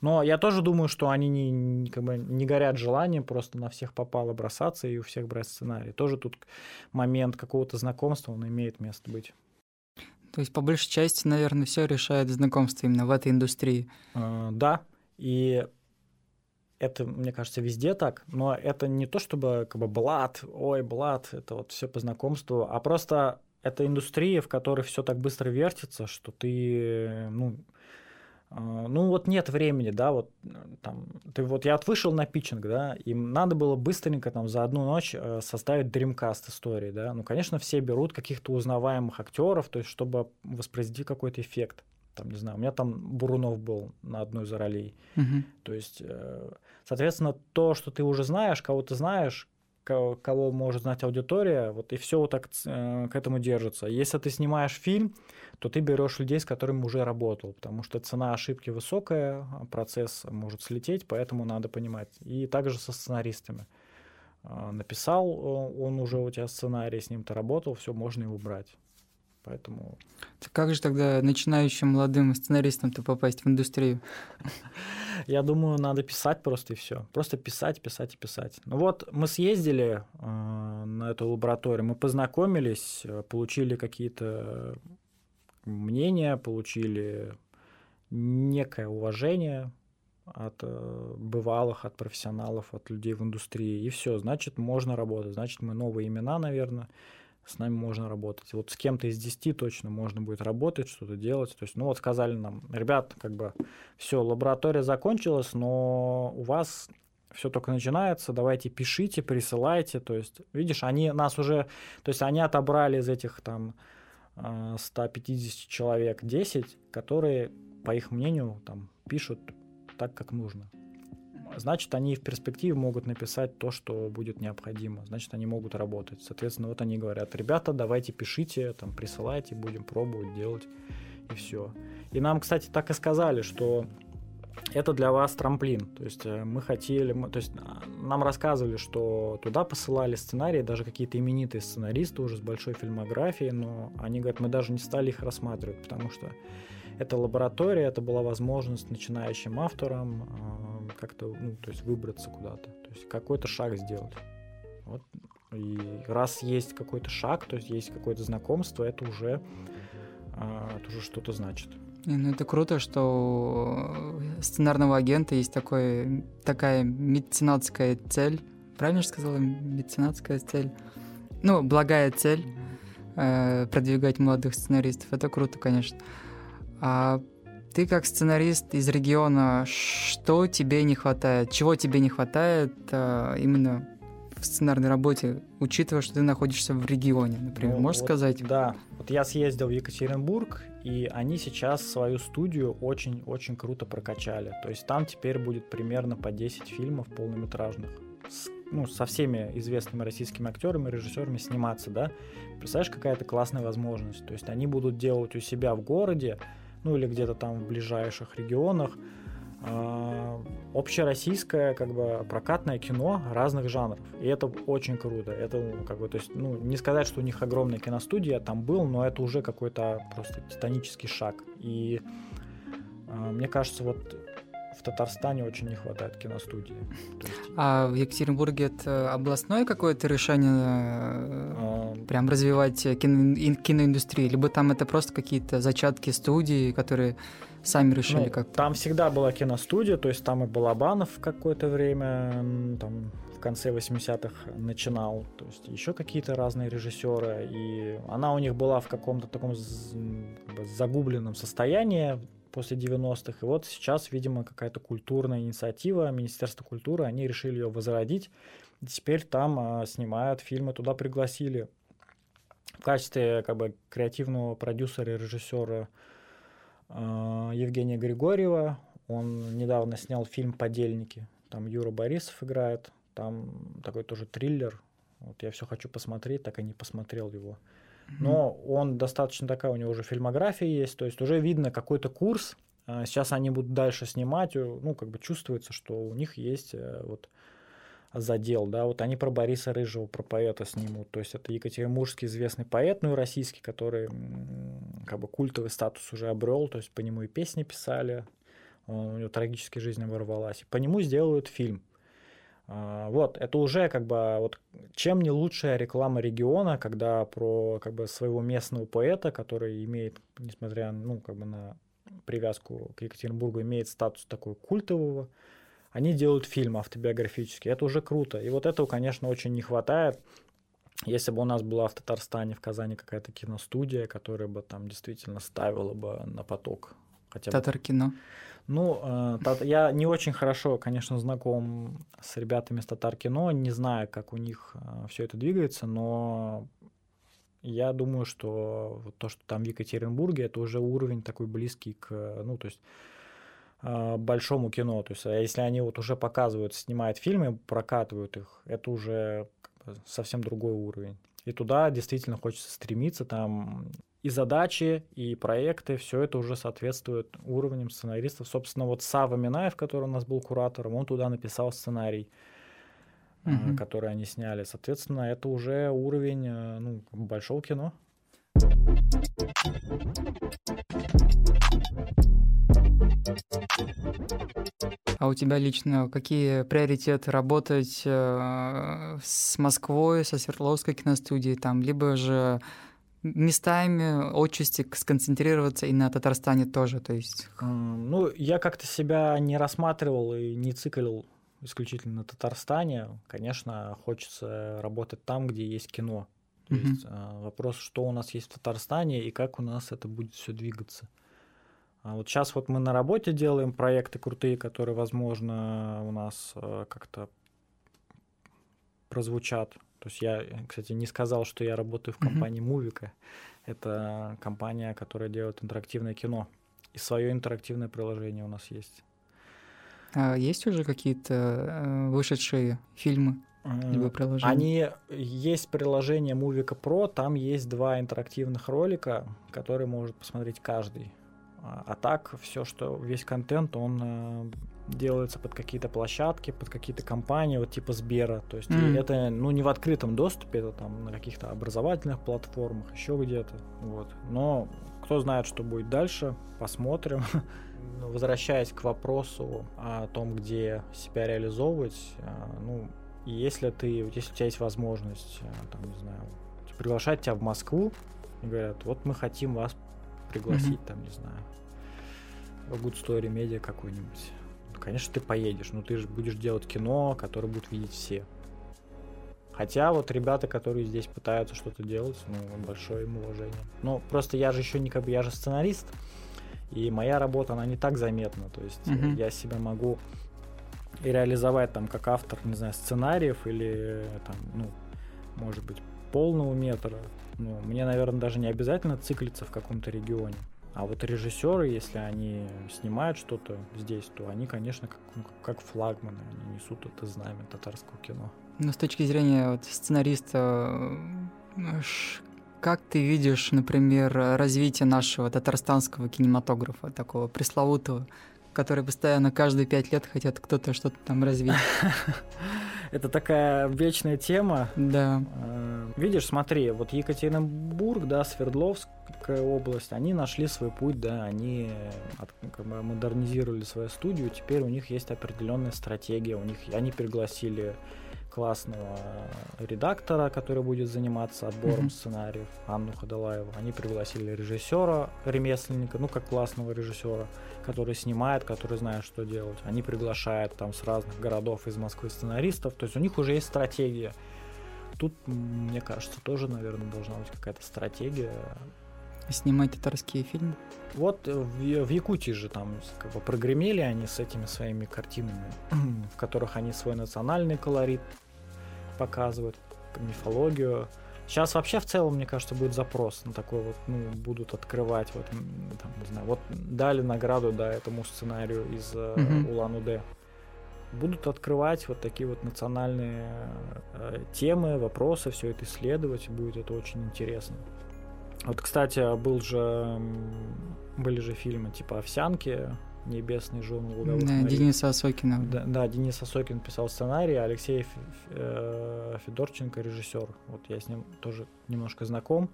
B: Но я тоже думаю, что они не, не, как бы не горят желанием просто на всех попало бросаться и у всех брать сценарий. Тоже тут момент какого-то знакомства, он имеет место быть.
A: То есть, по большей части, наверное, все решает знакомство именно в этой индустрии.
B: Э, да. И это, мне кажется, везде так, но это не то, чтобы как бы блат, ой, блат, это вот все по знакомству, а просто это индустрия, в которой все так быстро вертится, что ты, ну, э, ну вот нет времени, да, вот там, ты вот я вышел на питчинг, да, им надо было быстренько там за одну ночь э, составить дримкаст истории, да, ну, конечно, все берут каких-то узнаваемых актеров, то есть чтобы воспроизвести какой-то эффект там, не знаю, у меня там Бурунов был на одной из ролей. Угу. То есть, э, соответственно, то, что ты уже знаешь, кого ты знаешь, кого, может знать аудитория, вот и все вот так э, к этому держится. Если ты снимаешь фильм, то ты берешь людей, с которыми уже работал, потому что цена ошибки высокая, а процесс может слететь, поэтому надо понимать. И также со сценаристами. Написал он уже у тебя сценарий, с ним ты работал, все, можно его брать. Поэтому...
A: Как же тогда начинающим молодым сценаристам-то попасть в индустрию?
B: Я думаю, надо писать просто и все. Просто писать, писать и писать. Ну вот мы съездили э, на эту лабораторию, мы познакомились, получили какие-то мнения, получили некое уважение от э, бывалых, от профессионалов, от людей в индустрии. И все, значит, можно работать. Значит, мы новые имена, наверное, с нами можно работать. Вот с кем-то из 10 точно можно будет работать, что-то делать. То есть, ну вот сказали нам, ребят, как бы все, лаборатория закончилась, но у вас все только начинается, давайте пишите, присылайте. То есть, видишь, они нас уже, то есть они отобрали из этих там 150 э, человек 10, которые, по их мнению, там пишут так, как нужно. Значит, они в перспективе могут написать то, что будет необходимо. Значит, они могут работать. Соответственно, вот они говорят, ребята, давайте пишите, там, присылайте, будем пробовать, делать, и все. И нам, кстати, так и сказали, что это для вас трамплин. То есть э, мы хотели, мы, то есть а, нам рассказывали, что туда посылали сценарии, даже какие-то именитые сценаристы уже с большой фильмографией, но они говорят, мы даже не стали их рассматривать, потому что это лаборатория, это была возможность начинающим авторам э, как-то, ну, то есть выбраться куда-то, то есть какой-то шаг сделать. Вот. И раз есть какой-то шаг, то есть есть какое-то знакомство, это уже, э, это уже что-то значит.
A: Ну, это круто, что у сценарного агента есть такой, такая меценатская цель. Правильно же сказала? Меценатская цель. Ну, благая цель э, продвигать молодых сценаристов. Это круто, конечно. А ты как сценарист из региона, что тебе не хватает? Чего тебе не хватает а, именно в сценарной работе, учитывая, что ты находишься в регионе, например? Ну, Можешь
B: вот,
A: сказать?
B: Да. Вот я съездил в Екатеринбург, и они сейчас свою студию очень-очень круто прокачали. То есть там теперь будет примерно по 10 фильмов полнометражных. С, ну, со всеми известными российскими актерами, режиссерами сниматься, да? Представляешь, какая это классная возможность. То есть они будут делать у себя в городе ну или где-то там в ближайших регионах, э, общероссийское как бы прокатное кино разных жанров. И это очень круто. Это как бы, то есть, ну, не сказать, что у них огромная киностудия там был, но это уже какой-то просто титанический шаг. И э, мне кажется, вот в Татарстане очень не хватает киностудии.
A: Есть... А в Екатеринбурге это областное какое-то решение а... прям развивать кино, киноиндустрию, либо там это просто какие-то зачатки студии, которые сами решили ну, как
B: Там всегда была киностудия, то есть там и Балабанов какое-то время, там в конце 80-х начинал, то есть еще какие-то разные режиссеры, и она у них была в каком-то таком загубленном состоянии, после 90-х. И вот сейчас, видимо, какая-то культурная инициатива Министерства культуры, они решили ее возродить. Теперь там а, снимают фильмы, туда пригласили в качестве как бы креативного продюсера и режиссера а, Евгения Григорьева. Он недавно снял фильм «Подельники». Там Юра Борисов играет. Там такой тоже триллер. Вот я все хочу посмотреть, так и не посмотрел его но он достаточно такая, у него уже фильмография есть, то есть уже видно какой-то курс. А, сейчас они будут дальше снимать, ну, как бы чувствуется, что у них есть э, вот задел, да, вот они про Бориса Рыжего, про поэта снимут, то есть это екатеринбургский известный поэт, ну и российский, который как бы культовый статус уже обрел, то есть по нему и песни писали, у него трагически жизнь оборвалась, и по нему сделают фильм. А, вот, это уже как бы вот чем не лучшая реклама региона, когда про как бы своего местного поэта, который имеет, несмотря ну как бы на привязку к Екатеринбургу, имеет статус такой культового, они делают фильм автобиографический. Это уже круто. И вот этого, конечно, очень не хватает. Если бы у нас была в Татарстане, в Казани какая-то киностудия, которая бы там действительно ставила бы на поток
A: хотя бы. Татар кино.
B: Ну, э, я не очень хорошо, конечно, знаком с ребятами с Татар кино, не знаю, как у них э, все это двигается, но я думаю, что то, что там в Екатеринбурге, это уже уровень такой близкий к, ну, то есть э, большому кино. То есть, а если они вот уже показывают, снимают фильмы, прокатывают их, это уже совсем другой уровень. И туда действительно хочется стремиться, там и задачи, и проекты, все это уже соответствует уровням сценаристов. Собственно, вот Сава Минаев, который у нас был куратором, он туда написал сценарий, угу. который они сняли. Соответственно, это уже уровень э, ну, большого кино.
A: А у тебя лично какие приоритеты работать э, с Москвой, со Свердловской киностудией, там, либо же местами отчасти сконцентрироваться и на Татарстане тоже, то есть?
B: Ну, я как-то себя не рассматривал и не циклил исключительно на Татарстане. Конечно, хочется работать там, где есть кино. То mm-hmm. есть а, вопрос, что у нас есть в Татарстане и как у нас это будет все двигаться. А вот сейчас вот мы на работе делаем проекты крутые, которые, возможно, у нас э, как-то прозвучат. То есть я, кстати, не сказал, что я работаю в компании Мувика. Это компания, которая делает интерактивное кино. И свое интерактивное приложение у нас есть.
A: А есть уже какие-то э, вышедшие фильмы? Либо приложения?
B: Они есть приложение Мувика Pro, там есть два интерактивных ролика, которые может посмотреть каждый. А, а так все, что весь контент, он э, делается под какие-то площадки, под какие-то компании, вот типа Сбера. То есть mm. это ну не в открытом доступе, это там на каких-то образовательных платформах, еще где-то. Вот. Но кто знает, что будет дальше, посмотрим. Возвращаясь к вопросу о том, где себя реализовывать, э, если ты, если у тебя есть возможность, э, там, не знаю, приглашать тебя в Москву, и говорят, вот мы хотим вас пригласить, mm-hmm. там, не знаю, в Good Story Media какой-нибудь. Ну, конечно, ты поедешь, но ты же будешь делать кино, которое будут видеть все. Хотя вот ребята, которые здесь пытаются что-то делать, ну, большое им уважение. Ну, просто я же еще не как бы, я же сценарист, и моя работа, она не так заметна. То есть mm-hmm. я себя могу и реализовать там как автор, не знаю, сценариев или там, ну, может быть, полного метра, ну, мне, наверное, даже не обязательно циклиться в каком-то регионе. А вот режиссеры, если они снимают что-то здесь, то они, конечно, как, ну, как флагманы, они несут это знамя татарского кино.
A: Ну, с точки зрения вот, сценариста, как ты видишь, например, развитие нашего татарстанского кинематографа, такого пресловутого, который постоянно каждые пять лет хотят кто-то что-то там развить?
B: Это такая вечная тема.
A: Да.
B: Э, видишь, смотри, вот Екатеринбург, да, Свердловская область, они нашли свой путь, да, они как бы, модернизировали свою студию, теперь у них есть определенная стратегия, у них они пригласили классного редактора, который будет заниматься отбором mm-hmm. сценариев, Анну Ходолаеву. Они пригласили режиссера, ремесленника, ну как классного режиссера, который снимает, который знает, что делать. Они приглашают там с разных городов из Москвы сценаристов. То есть у них уже есть стратегия. Тут, мне кажется, тоже, наверное, должна быть какая-то стратегия.
A: Снимать татарские фильмы?
B: Вот в, в Якутии же там как бы прогремели они с этими своими картинами, в которых они свой национальный колорит показывают, мифологию. Сейчас вообще в целом, мне кажется, будет запрос на такой вот, ну, будут открывать, вот, там, не знаю, вот дали награду, да, этому сценарию из mm-hmm. Улан-Удэ. Будут открывать вот такие вот национальные э, темы, вопросы, все это исследовать, будет это очень интересно. Вот, кстати, был же, были же фильмы типа «Овсянки», Небесный жен луговых
A: да, морей. Денис Осокина.
B: Да, да, Денис Осокин писал сценарий, а Алексей э, Федорченко режиссер. Вот я с ним тоже немножко знаком.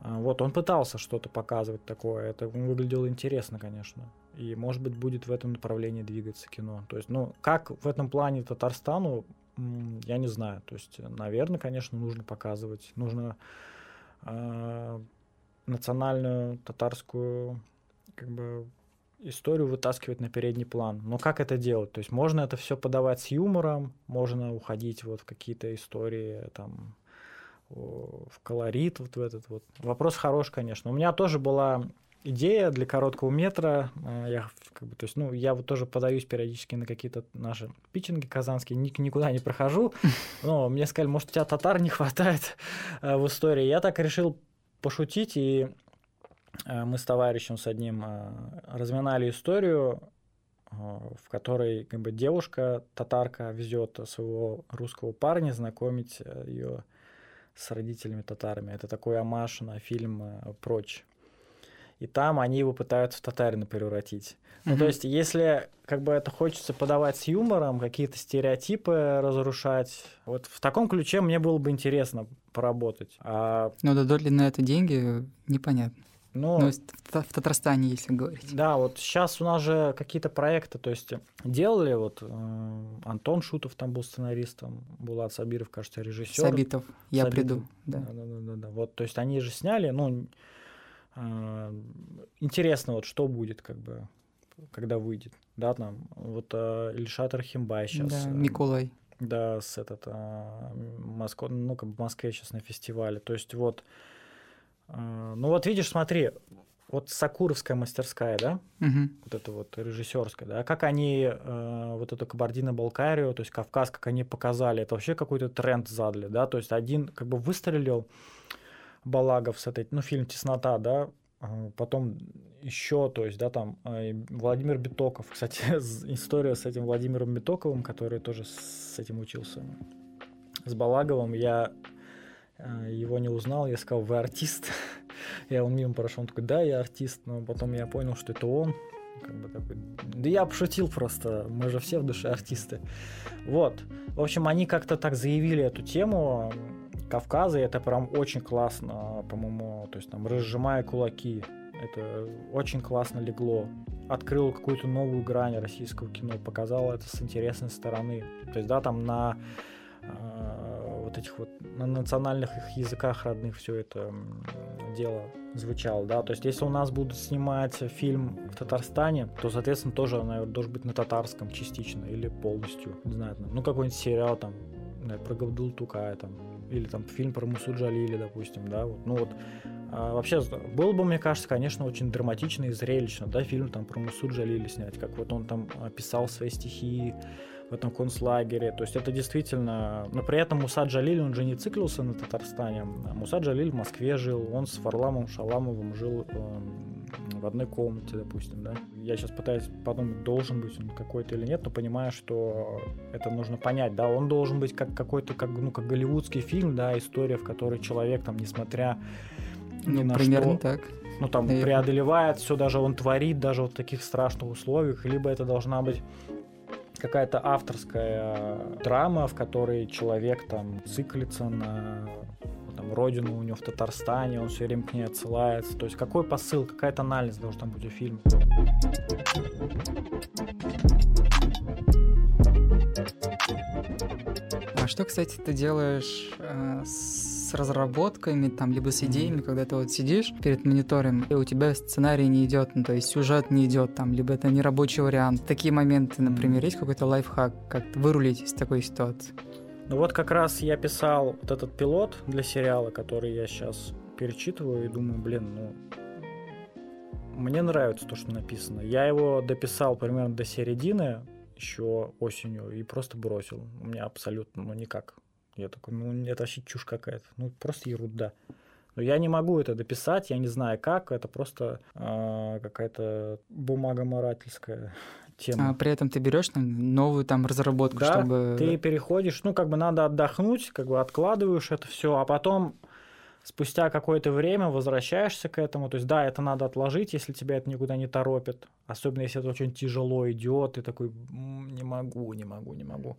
B: А, вот он пытался что-то показывать такое. Это выглядело интересно, конечно. И, может быть, будет в этом направлении двигаться кино. То есть, ну, как в этом плане Татарстану, я не знаю. То есть, наверное, конечно, нужно показывать. Нужно э, национальную татарскую как бы историю вытаскивать на передний план. Но как это делать? То есть можно это все подавать с юмором, можно уходить вот в какие-то истории там в колорит вот в этот вот. Вопрос хорош, конечно. У меня тоже была идея для короткого метра. Э, я как бы, то есть, ну, я вот тоже подаюсь периодически на какие-то наши питчинги казанские, ник никуда не прохожу. Но мне сказали, может, у тебя татар не хватает э, в истории. Я так решил пошутить и мы с товарищем с одним э, разминали историю, э, в которой как бы, девушка, татарка, везет своего русского парня знакомить ее с родителями татарами. Это такой амаш на фильм «Прочь». и там они его пытаются в татарина превратить. Ну, то есть, если как бы это хочется подавать с юмором, какие-то стереотипы разрушать, вот в таком ключе мне было бы интересно поработать. А...
A: Но дадут ли на это деньги, непонятно. Ну, ну в, в Татарстане, если говорить.
B: Да, вот сейчас у нас же какие-то проекты, то есть делали, вот э, Антон Шутов там был сценаристом, Булат Сабиров, кажется, режиссер.
A: Сабитов, я
B: Сабитов.
A: приду,
B: да. Да, да, да, да. Вот, то есть они же сняли, ну, э, интересно, вот что будет, как бы, когда выйдет, да, там, вот э, Ильшат Архимбай сейчас.
A: Да, Миколай.
B: Да, с этот, э, Москва, ну, как бы в Москве сейчас на фестивале, то есть вот ну вот видишь, смотри, вот Сакуровская мастерская, да,
A: угу.
B: вот это вот режиссерская, да, как они э, вот эту Кабардино-Балкарию, то есть Кавказ, как они показали, это вообще какой-то тренд задали, да, то есть один как бы выстрелил Балагов с этой, ну фильм Теснота, да, а потом еще, то есть, да, там э, Владимир Битоков, кстати, история с этим Владимиром Битоковым, который тоже с этим учился, с Балаговым, я а, его не узнал, я сказал, вы артист? я он мимо прошел, он такой, да, я артист, но потом я понял, что это он. Как бы такой, да я пошутил просто, мы же все в душе артисты. Вот, в общем, они как-то так заявили эту тему Кавказа, и это прям очень классно, по-моему, то есть там разжимая кулаки, это очень классно легло. Открыло какую-то новую грань российского кино, показало это с интересной стороны. То есть, да, там на а, вот этих вот на национальных их языках родных все это дело звучало, да, то есть если у нас будут снимать фильм в Татарстане, то, соответственно, тоже, наверное, должен быть на татарском частично или полностью, не знаю, ну какой-нибудь сериал там наверное, про Габдул Тукая там, или там фильм про Мусу Джалили, допустим, да, вот, ну вот, вообще, было бы, мне кажется, конечно, очень драматично и зрелищно, да, фильм там про Мусу Джалили снять, как вот он там писал свои стихи, в этом концлагере. То есть это действительно... Но при этом Муса Джалиль, он же не циклился на Татарстане. А Муса Джалиль в Москве жил, он с Фарламом Шаламовым жил э, в одной комнате, допустим, да. Я сейчас пытаюсь подумать, должен быть он какой-то или нет, но понимаю, что это нужно понять, да, он должен быть как какой-то, как, ну, как голливудский фильм, да, история, в которой человек, там, несмотря
A: ну, на примерно что, так.
B: Ну, там, Наверное. преодолевает все, даже он творит, даже вот в таких страшных условиях, либо это должна быть какая-то авторская драма, в которой человек там циклится на там, родину у него в Татарстане, он все время к ней отсылается. То есть какой посыл, какая тональность должна быть у фильма.
A: А что, кстати, ты делаешь э, с с разработками, там, либо с идеями, когда ты вот сидишь перед монитором, и у тебя сценарий не идет, ну, то есть сюжет не идет, там, либо это не рабочий вариант. Такие моменты, например, есть какой-то лайфхак, как вырулить из такой ситуации?
B: Ну вот как раз я писал вот этот пилот для сериала, который я сейчас перечитываю и думаю, блин, ну мне нравится то, что написано. Я его дописал примерно до середины еще осенью и просто бросил. У меня абсолютно, ну никак я такой, ну это вообще чушь какая-то, ну просто ерунда. Но я не могу это дописать, я не знаю как, это просто э, какая-то бумага морательская тема.
A: А при этом ты берешь новую там разработку,
B: да,
A: чтобы...
B: ты переходишь, ну как бы надо отдохнуть, как бы откладываешь это все, а потом спустя какое-то время возвращаешься к этому. То есть, да, это надо отложить, если тебя это никуда не торопит. Особенно если это очень тяжело идет, ты такой, не могу, не могу, не могу.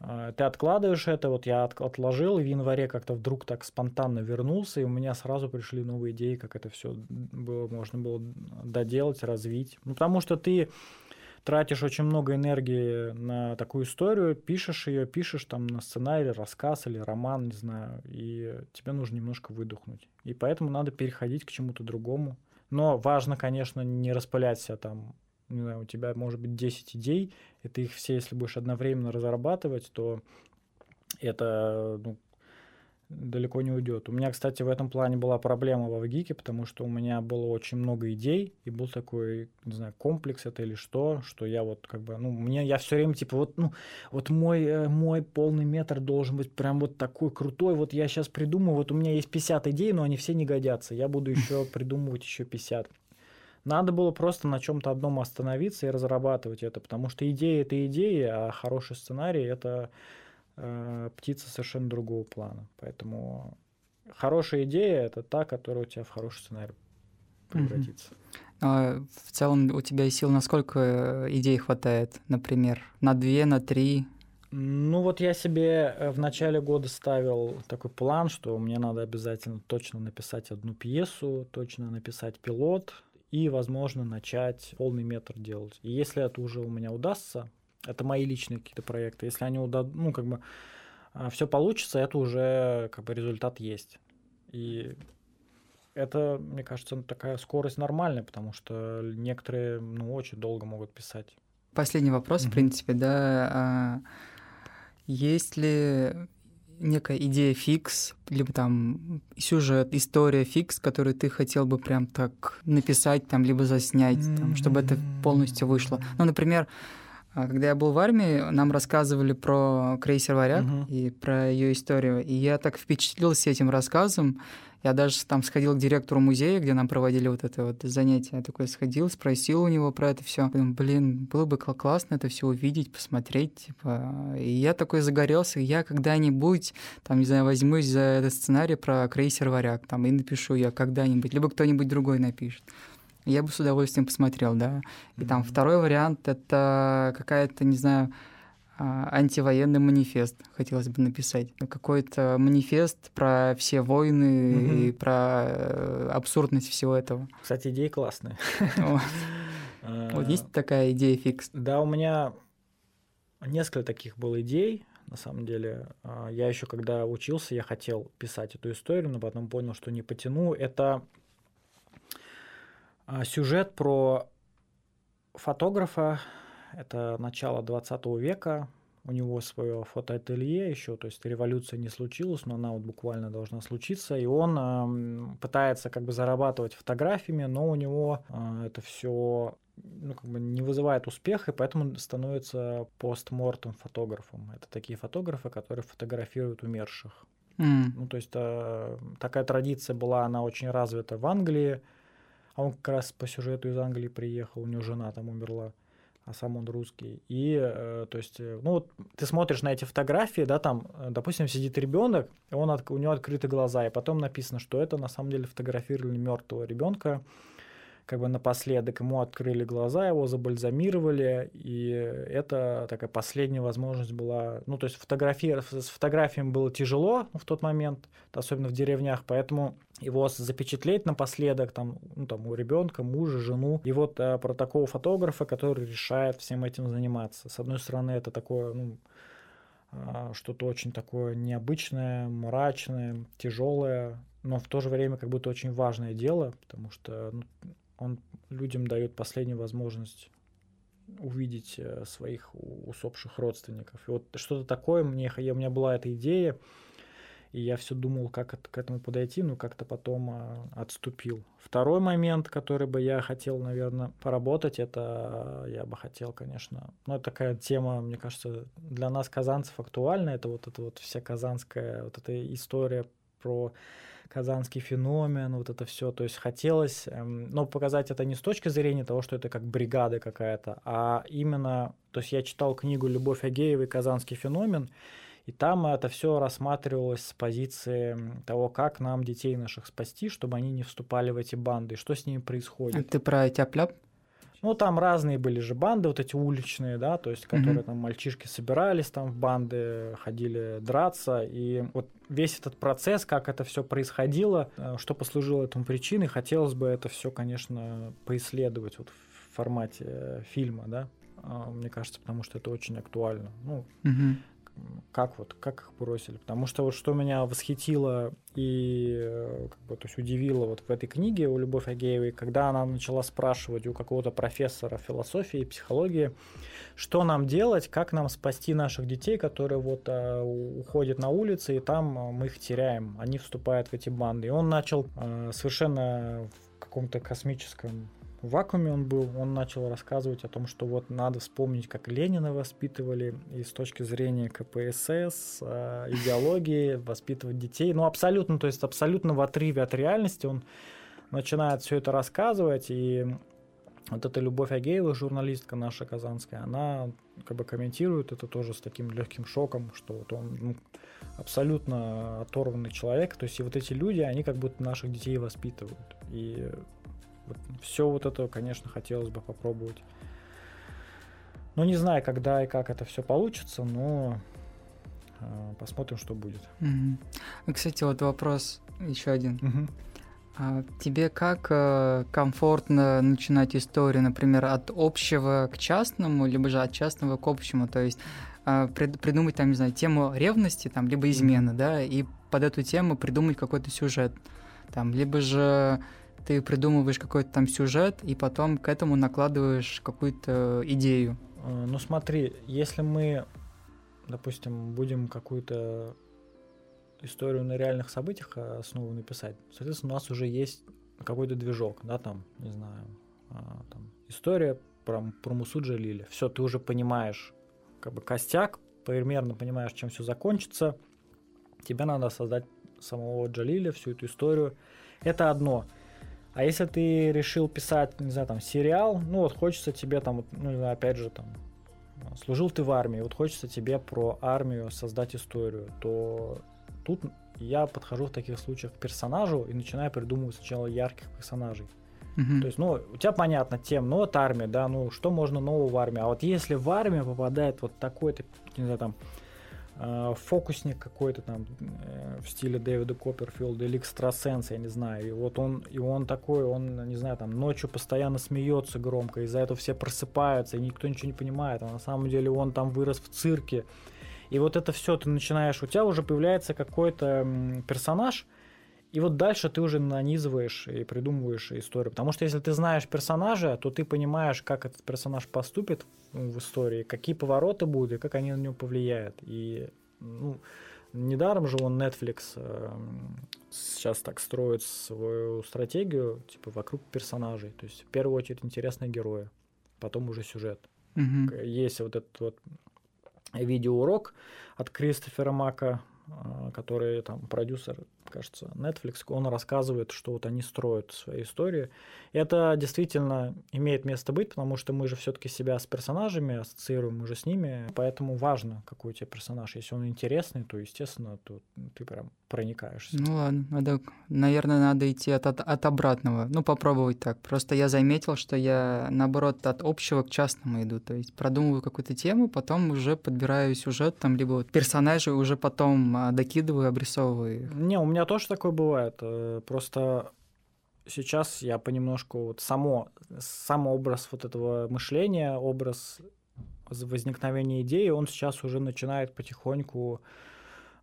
B: А, ты откладываешь это, вот я отложил, в январе как-то вдруг так спонтанно вернулся, и у меня сразу пришли новые идеи, как это все было, можно было доделать, развить. Ну, потому что ты тратишь очень много энергии на такую историю, пишешь ее, пишешь там на сценарий, рассказ или роман, не знаю, и тебе нужно немножко выдохнуть. И поэтому надо переходить к чему-то другому. Но важно, конечно, не распылять себя там не знаю, у тебя может быть 10 идей, и ты их все, если будешь одновременно разрабатывать, то это ну, далеко не уйдет. У меня, кстати, в этом плане была проблема во ВГИКе, потому что у меня было очень много идей, и был такой, не знаю, комплекс это или что, что я вот как бы, ну, мне, я все время типа, вот, ну, вот мой, э, мой полный метр должен быть прям вот такой крутой, вот я сейчас придумаю, вот у меня есть 50 идей, но они все не годятся, я буду еще придумывать еще 50. Надо было просто на чем-то одном остановиться и разрабатывать это, потому что идея это идея, а хороший сценарий это э, птица совершенно другого плана. Поэтому хорошая идея это та, которая у тебя в хороший сценарий превратиться.
A: А в целом у тебя сил на сколько идей хватает, например? На две, на три?
B: Ну вот я себе э, в начале года ставил такой план, что мне надо обязательно точно написать одну пьесу, точно написать пилот и, возможно, начать полный метр делать. И если это уже у меня удастся, это мои личные какие-то проекты, если они удадут, ну как бы а, все получится, это уже как бы результат есть. И это, мне кажется, такая скорость нормальная, потому что некоторые, ну, очень долго могут писать.
A: Последний вопрос, mm-hmm. в принципе, да. А, есть ли некая идея фикс, либо там сюжет, история фикс, которую ты хотел бы прям так написать, там, либо заснять, там, чтобы это полностью вышло. Ну, например, а, когда я был в армии, нам рассказывали про крейсер «Варяг» uh-huh. и про ее историю. И я так впечатлился этим рассказом. Я даже там сходил к директору музея, где нам проводили вот это вот занятие. Я такой сходил, спросил у него про это все. Блин, было бы классно это все увидеть, посмотреть. Типа. И я такой загорелся. Я когда-нибудь, там, не знаю, возьмусь за этот сценарий про крейсер «Варяг» там, и напишу я когда-нибудь. Либо кто-нибудь другой напишет я бы с удовольствием посмотрел, да. И mm-hmm. там второй вариант это какая-то, не знаю, антивоенный манифест хотелось бы написать. Какой-то манифест про все войны mm-hmm. и про э, абсурдность всего этого.
B: Кстати, идеи классные.
A: Вот есть такая идея фикс?
B: Да, у меня несколько таких было идей. На самом деле, а, я еще когда учился, я хотел писать эту историю, но потом понял, что не потяну. Это а, сюжет про фотографа, это начало 20 века, у него свое фотоателье еще, то есть революция не случилась, но она вот буквально должна случиться, и он э, пытается как бы зарабатывать фотографиями, но у него э, это все ну, как бы не вызывает успеха, и поэтому становится постмортом фотографом. Это такие фотографы, которые фотографируют умерших. Mm. Ну, то есть э, такая традиция была, она очень развита в Англии, а он как раз по сюжету из Англии приехал, у него жена там умерла, а сам он русский. И, э, то есть, э, ну вот ты смотришь на эти фотографии, да, там, э, допустим, сидит ребенок, он от, у него открыты глаза, и потом написано, что это на самом деле фотографировали мертвого ребенка, как бы напоследок ему открыли глаза, его забальзамировали, и это такая последняя возможность была. Ну, то есть фотография, с фотографиями было тяжело в тот момент, особенно в деревнях, поэтому его запечатлеть напоследок там, ну, там у ребенка, мужа, жену. И вот а, про такого фотографа, который решает всем этим заниматься. С одной стороны, это такое, ну, а, что-то очень такое необычное, мрачное, тяжелое, но в то же время как будто очень важное дело, потому что ну, он людям дает последнюю возможность увидеть э, своих усопших родственников. И вот что-то такое мне, у меня была эта идея, и я все думал, как это, к этому подойти, но как-то потом а, отступил. Второй момент, который бы я хотел, наверное, поработать, это я бы хотел, конечно, ну, это такая тема, мне кажется, для нас, казанцев, актуальна, это вот эта вот вся казанская, вот эта история про казанский феномен, вот это все. То есть хотелось, эм, но показать это не с точки зрения того, что это как бригада какая-то, а именно, то есть я читал книгу Любовь Агеевой «Казанский феномен», и там это все рассматривалось с позиции того, как нам детей наших спасти, чтобы они не вступали в эти банды, что с ними происходит.
A: Ты про тяп-ляп?
B: Ну, там разные были же банды, вот эти уличные, да, то есть, которые mm-hmm. там мальчишки собирались там в банды, ходили драться. И вот весь этот процесс, как это все происходило, э, что послужило этому причиной, хотелось бы это все, конечно, поисследовать вот в формате э, фильма, да. А, мне кажется, потому что это очень актуально. Ну, mm-hmm как вот, как их бросили. Потому что вот что меня восхитило и э, как бы, то есть удивило вот в этой книге у Любовь Агеевой, когда она начала спрашивать у какого-то профессора философии и психологии, что нам делать, как нам спасти наших детей, которые вот а, уходят на улицы, и там а, мы их теряем, они вступают в эти банды. И он начал а, совершенно в каком-то космическом в вакууме он был, он начал рассказывать о том, что вот надо вспомнить, как Ленина воспитывали, и с точки зрения КПСС, э, идеологии, воспитывать детей. Ну, абсолютно, то есть абсолютно в отрыве от реальности он начинает все это рассказывать, и вот эта Любовь Агеева, журналистка наша казанская, она как бы комментирует это тоже с таким легким шоком, что вот он ну, абсолютно оторванный человек, то есть и вот эти люди, они как будто наших детей воспитывают. И Вот все вот это, конечно, хотелось бы попробовать. Ну, не знаю, когда и как это все получится, но э, посмотрим, что будет.
A: Угу. Кстати, вот вопрос еще один. Угу. А тебе как э, комфортно начинать историю, например, от общего к частному, либо же от частного к общему? То есть э, прид- придумать там, не знаю, тему ревности, там, либо измены, mm-hmm. да, и под эту тему придумать какой-то сюжет, там, либо же ты придумываешь какой-то там сюжет и потом к этому накладываешь какую-то идею.
B: Э, ну смотри, если мы, допустим, будем какую-то историю на реальных событиях основу написать, соответственно, у нас уже есть какой-то движок, да, там, не знаю, а, там, история про, про Мусу Джалили. Все, ты уже понимаешь, как бы костяк, примерно понимаешь, чем все закончится. Тебе надо создать самого Джалиля, всю эту историю. Это одно. А если ты решил писать, не знаю, там, сериал, ну вот хочется тебе там, ну, не знаю, опять же, там, служил ты в армии, вот хочется тебе про армию создать историю, то тут я подхожу в таких случаях к персонажу и начинаю придумывать сначала ярких персонажей. Uh-huh. То есть, ну, у тебя понятно тем, ну, вот армия, да, ну, что можно нового в армии. А вот если в армию попадает вот такой-то, не знаю, там, фокусник какой-то там э, в стиле Дэвида Копперфилда или экстрасенс, я не знаю, и вот он, и он такой, он, не знаю, там, ночью постоянно смеется громко, из-за этого все просыпаются, и никто ничего не понимает, а на самом деле он там вырос в цирке, и вот это все ты начинаешь, у тебя уже появляется какой-то персонаж, и вот дальше ты уже нанизываешь и придумываешь историю. Потому что если ты знаешь персонажа, то ты понимаешь, как этот персонаж поступит в истории, какие повороты будут и как они на него повлияют. И ну, недаром же он Netflix э, сейчас так строит свою стратегию типа вокруг персонажей. То есть в первую очередь интересные герои, потом уже сюжет. Угу. Есть вот этот вот видеоурок от Кристофера Мака, а, который там продюсер, кажется, Netflix, он рассказывает, что вот они строят свои истории. И это действительно имеет место быть, потому что мы же все-таки себя с персонажами ассоциируем, мы же с ними, поэтому важно, какой у тебя персонаж. Если он интересный, то, естественно, то ты прям проникаешься.
A: Ну ладно, надо, наверное, надо идти от, от, от обратного. Ну, попробовать так. Просто я заметил, что я, наоборот, от общего к частному иду. То есть продумываю какую-то тему, потом уже подбираю сюжет, там, либо вот персонажи уже потом а, докидываю, обрисовываю их.
B: Не, у меня тоже такое бывает. Э, просто сейчас я понемножку вот само, сам образ вот этого мышления, образ возникновения идеи, он сейчас уже начинает потихоньку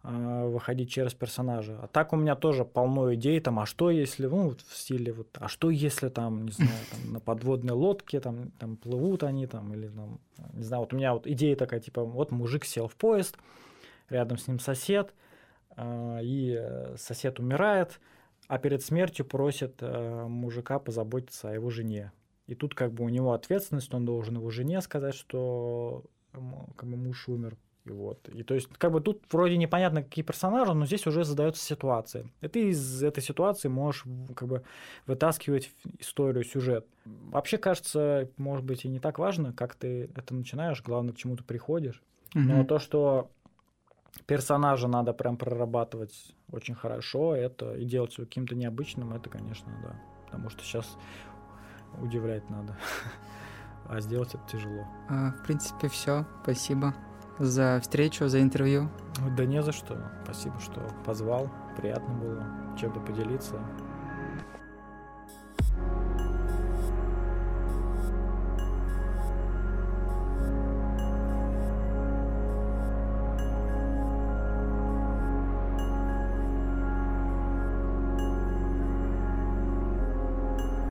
B: э, выходить через персонажа. А так у меня тоже полно идей, там, а что если, ну, в стиле вот, а что если там, не знаю, там, на подводной лодке, там, там плывут они, там, или там, не знаю, вот у меня вот идея такая, типа, вот мужик сел в поезд, рядом с ним сосед, и сосед умирает, а перед смертью просит э, мужика позаботиться о его жене. И тут как бы у него ответственность, он должен его жене сказать, что как бы муж умер. И вот. И то есть, как бы тут вроде непонятно, какие персонажи, но здесь уже задается ситуация. И ты из этой ситуации можешь как бы вытаскивать историю, сюжет. Вообще, кажется, может быть, и не так важно, как ты это начинаешь, главное, к чему ты приходишь. Угу. Но то, что персонажа надо прям прорабатывать очень хорошо, это и делать его каким-то необычным, это, конечно, да. Потому что сейчас удивлять надо. а сделать это тяжело.
A: А, в принципе, все. Спасибо за встречу, за интервью.
B: Да не за что. Спасибо, что позвал. Приятно было чем-то поделиться.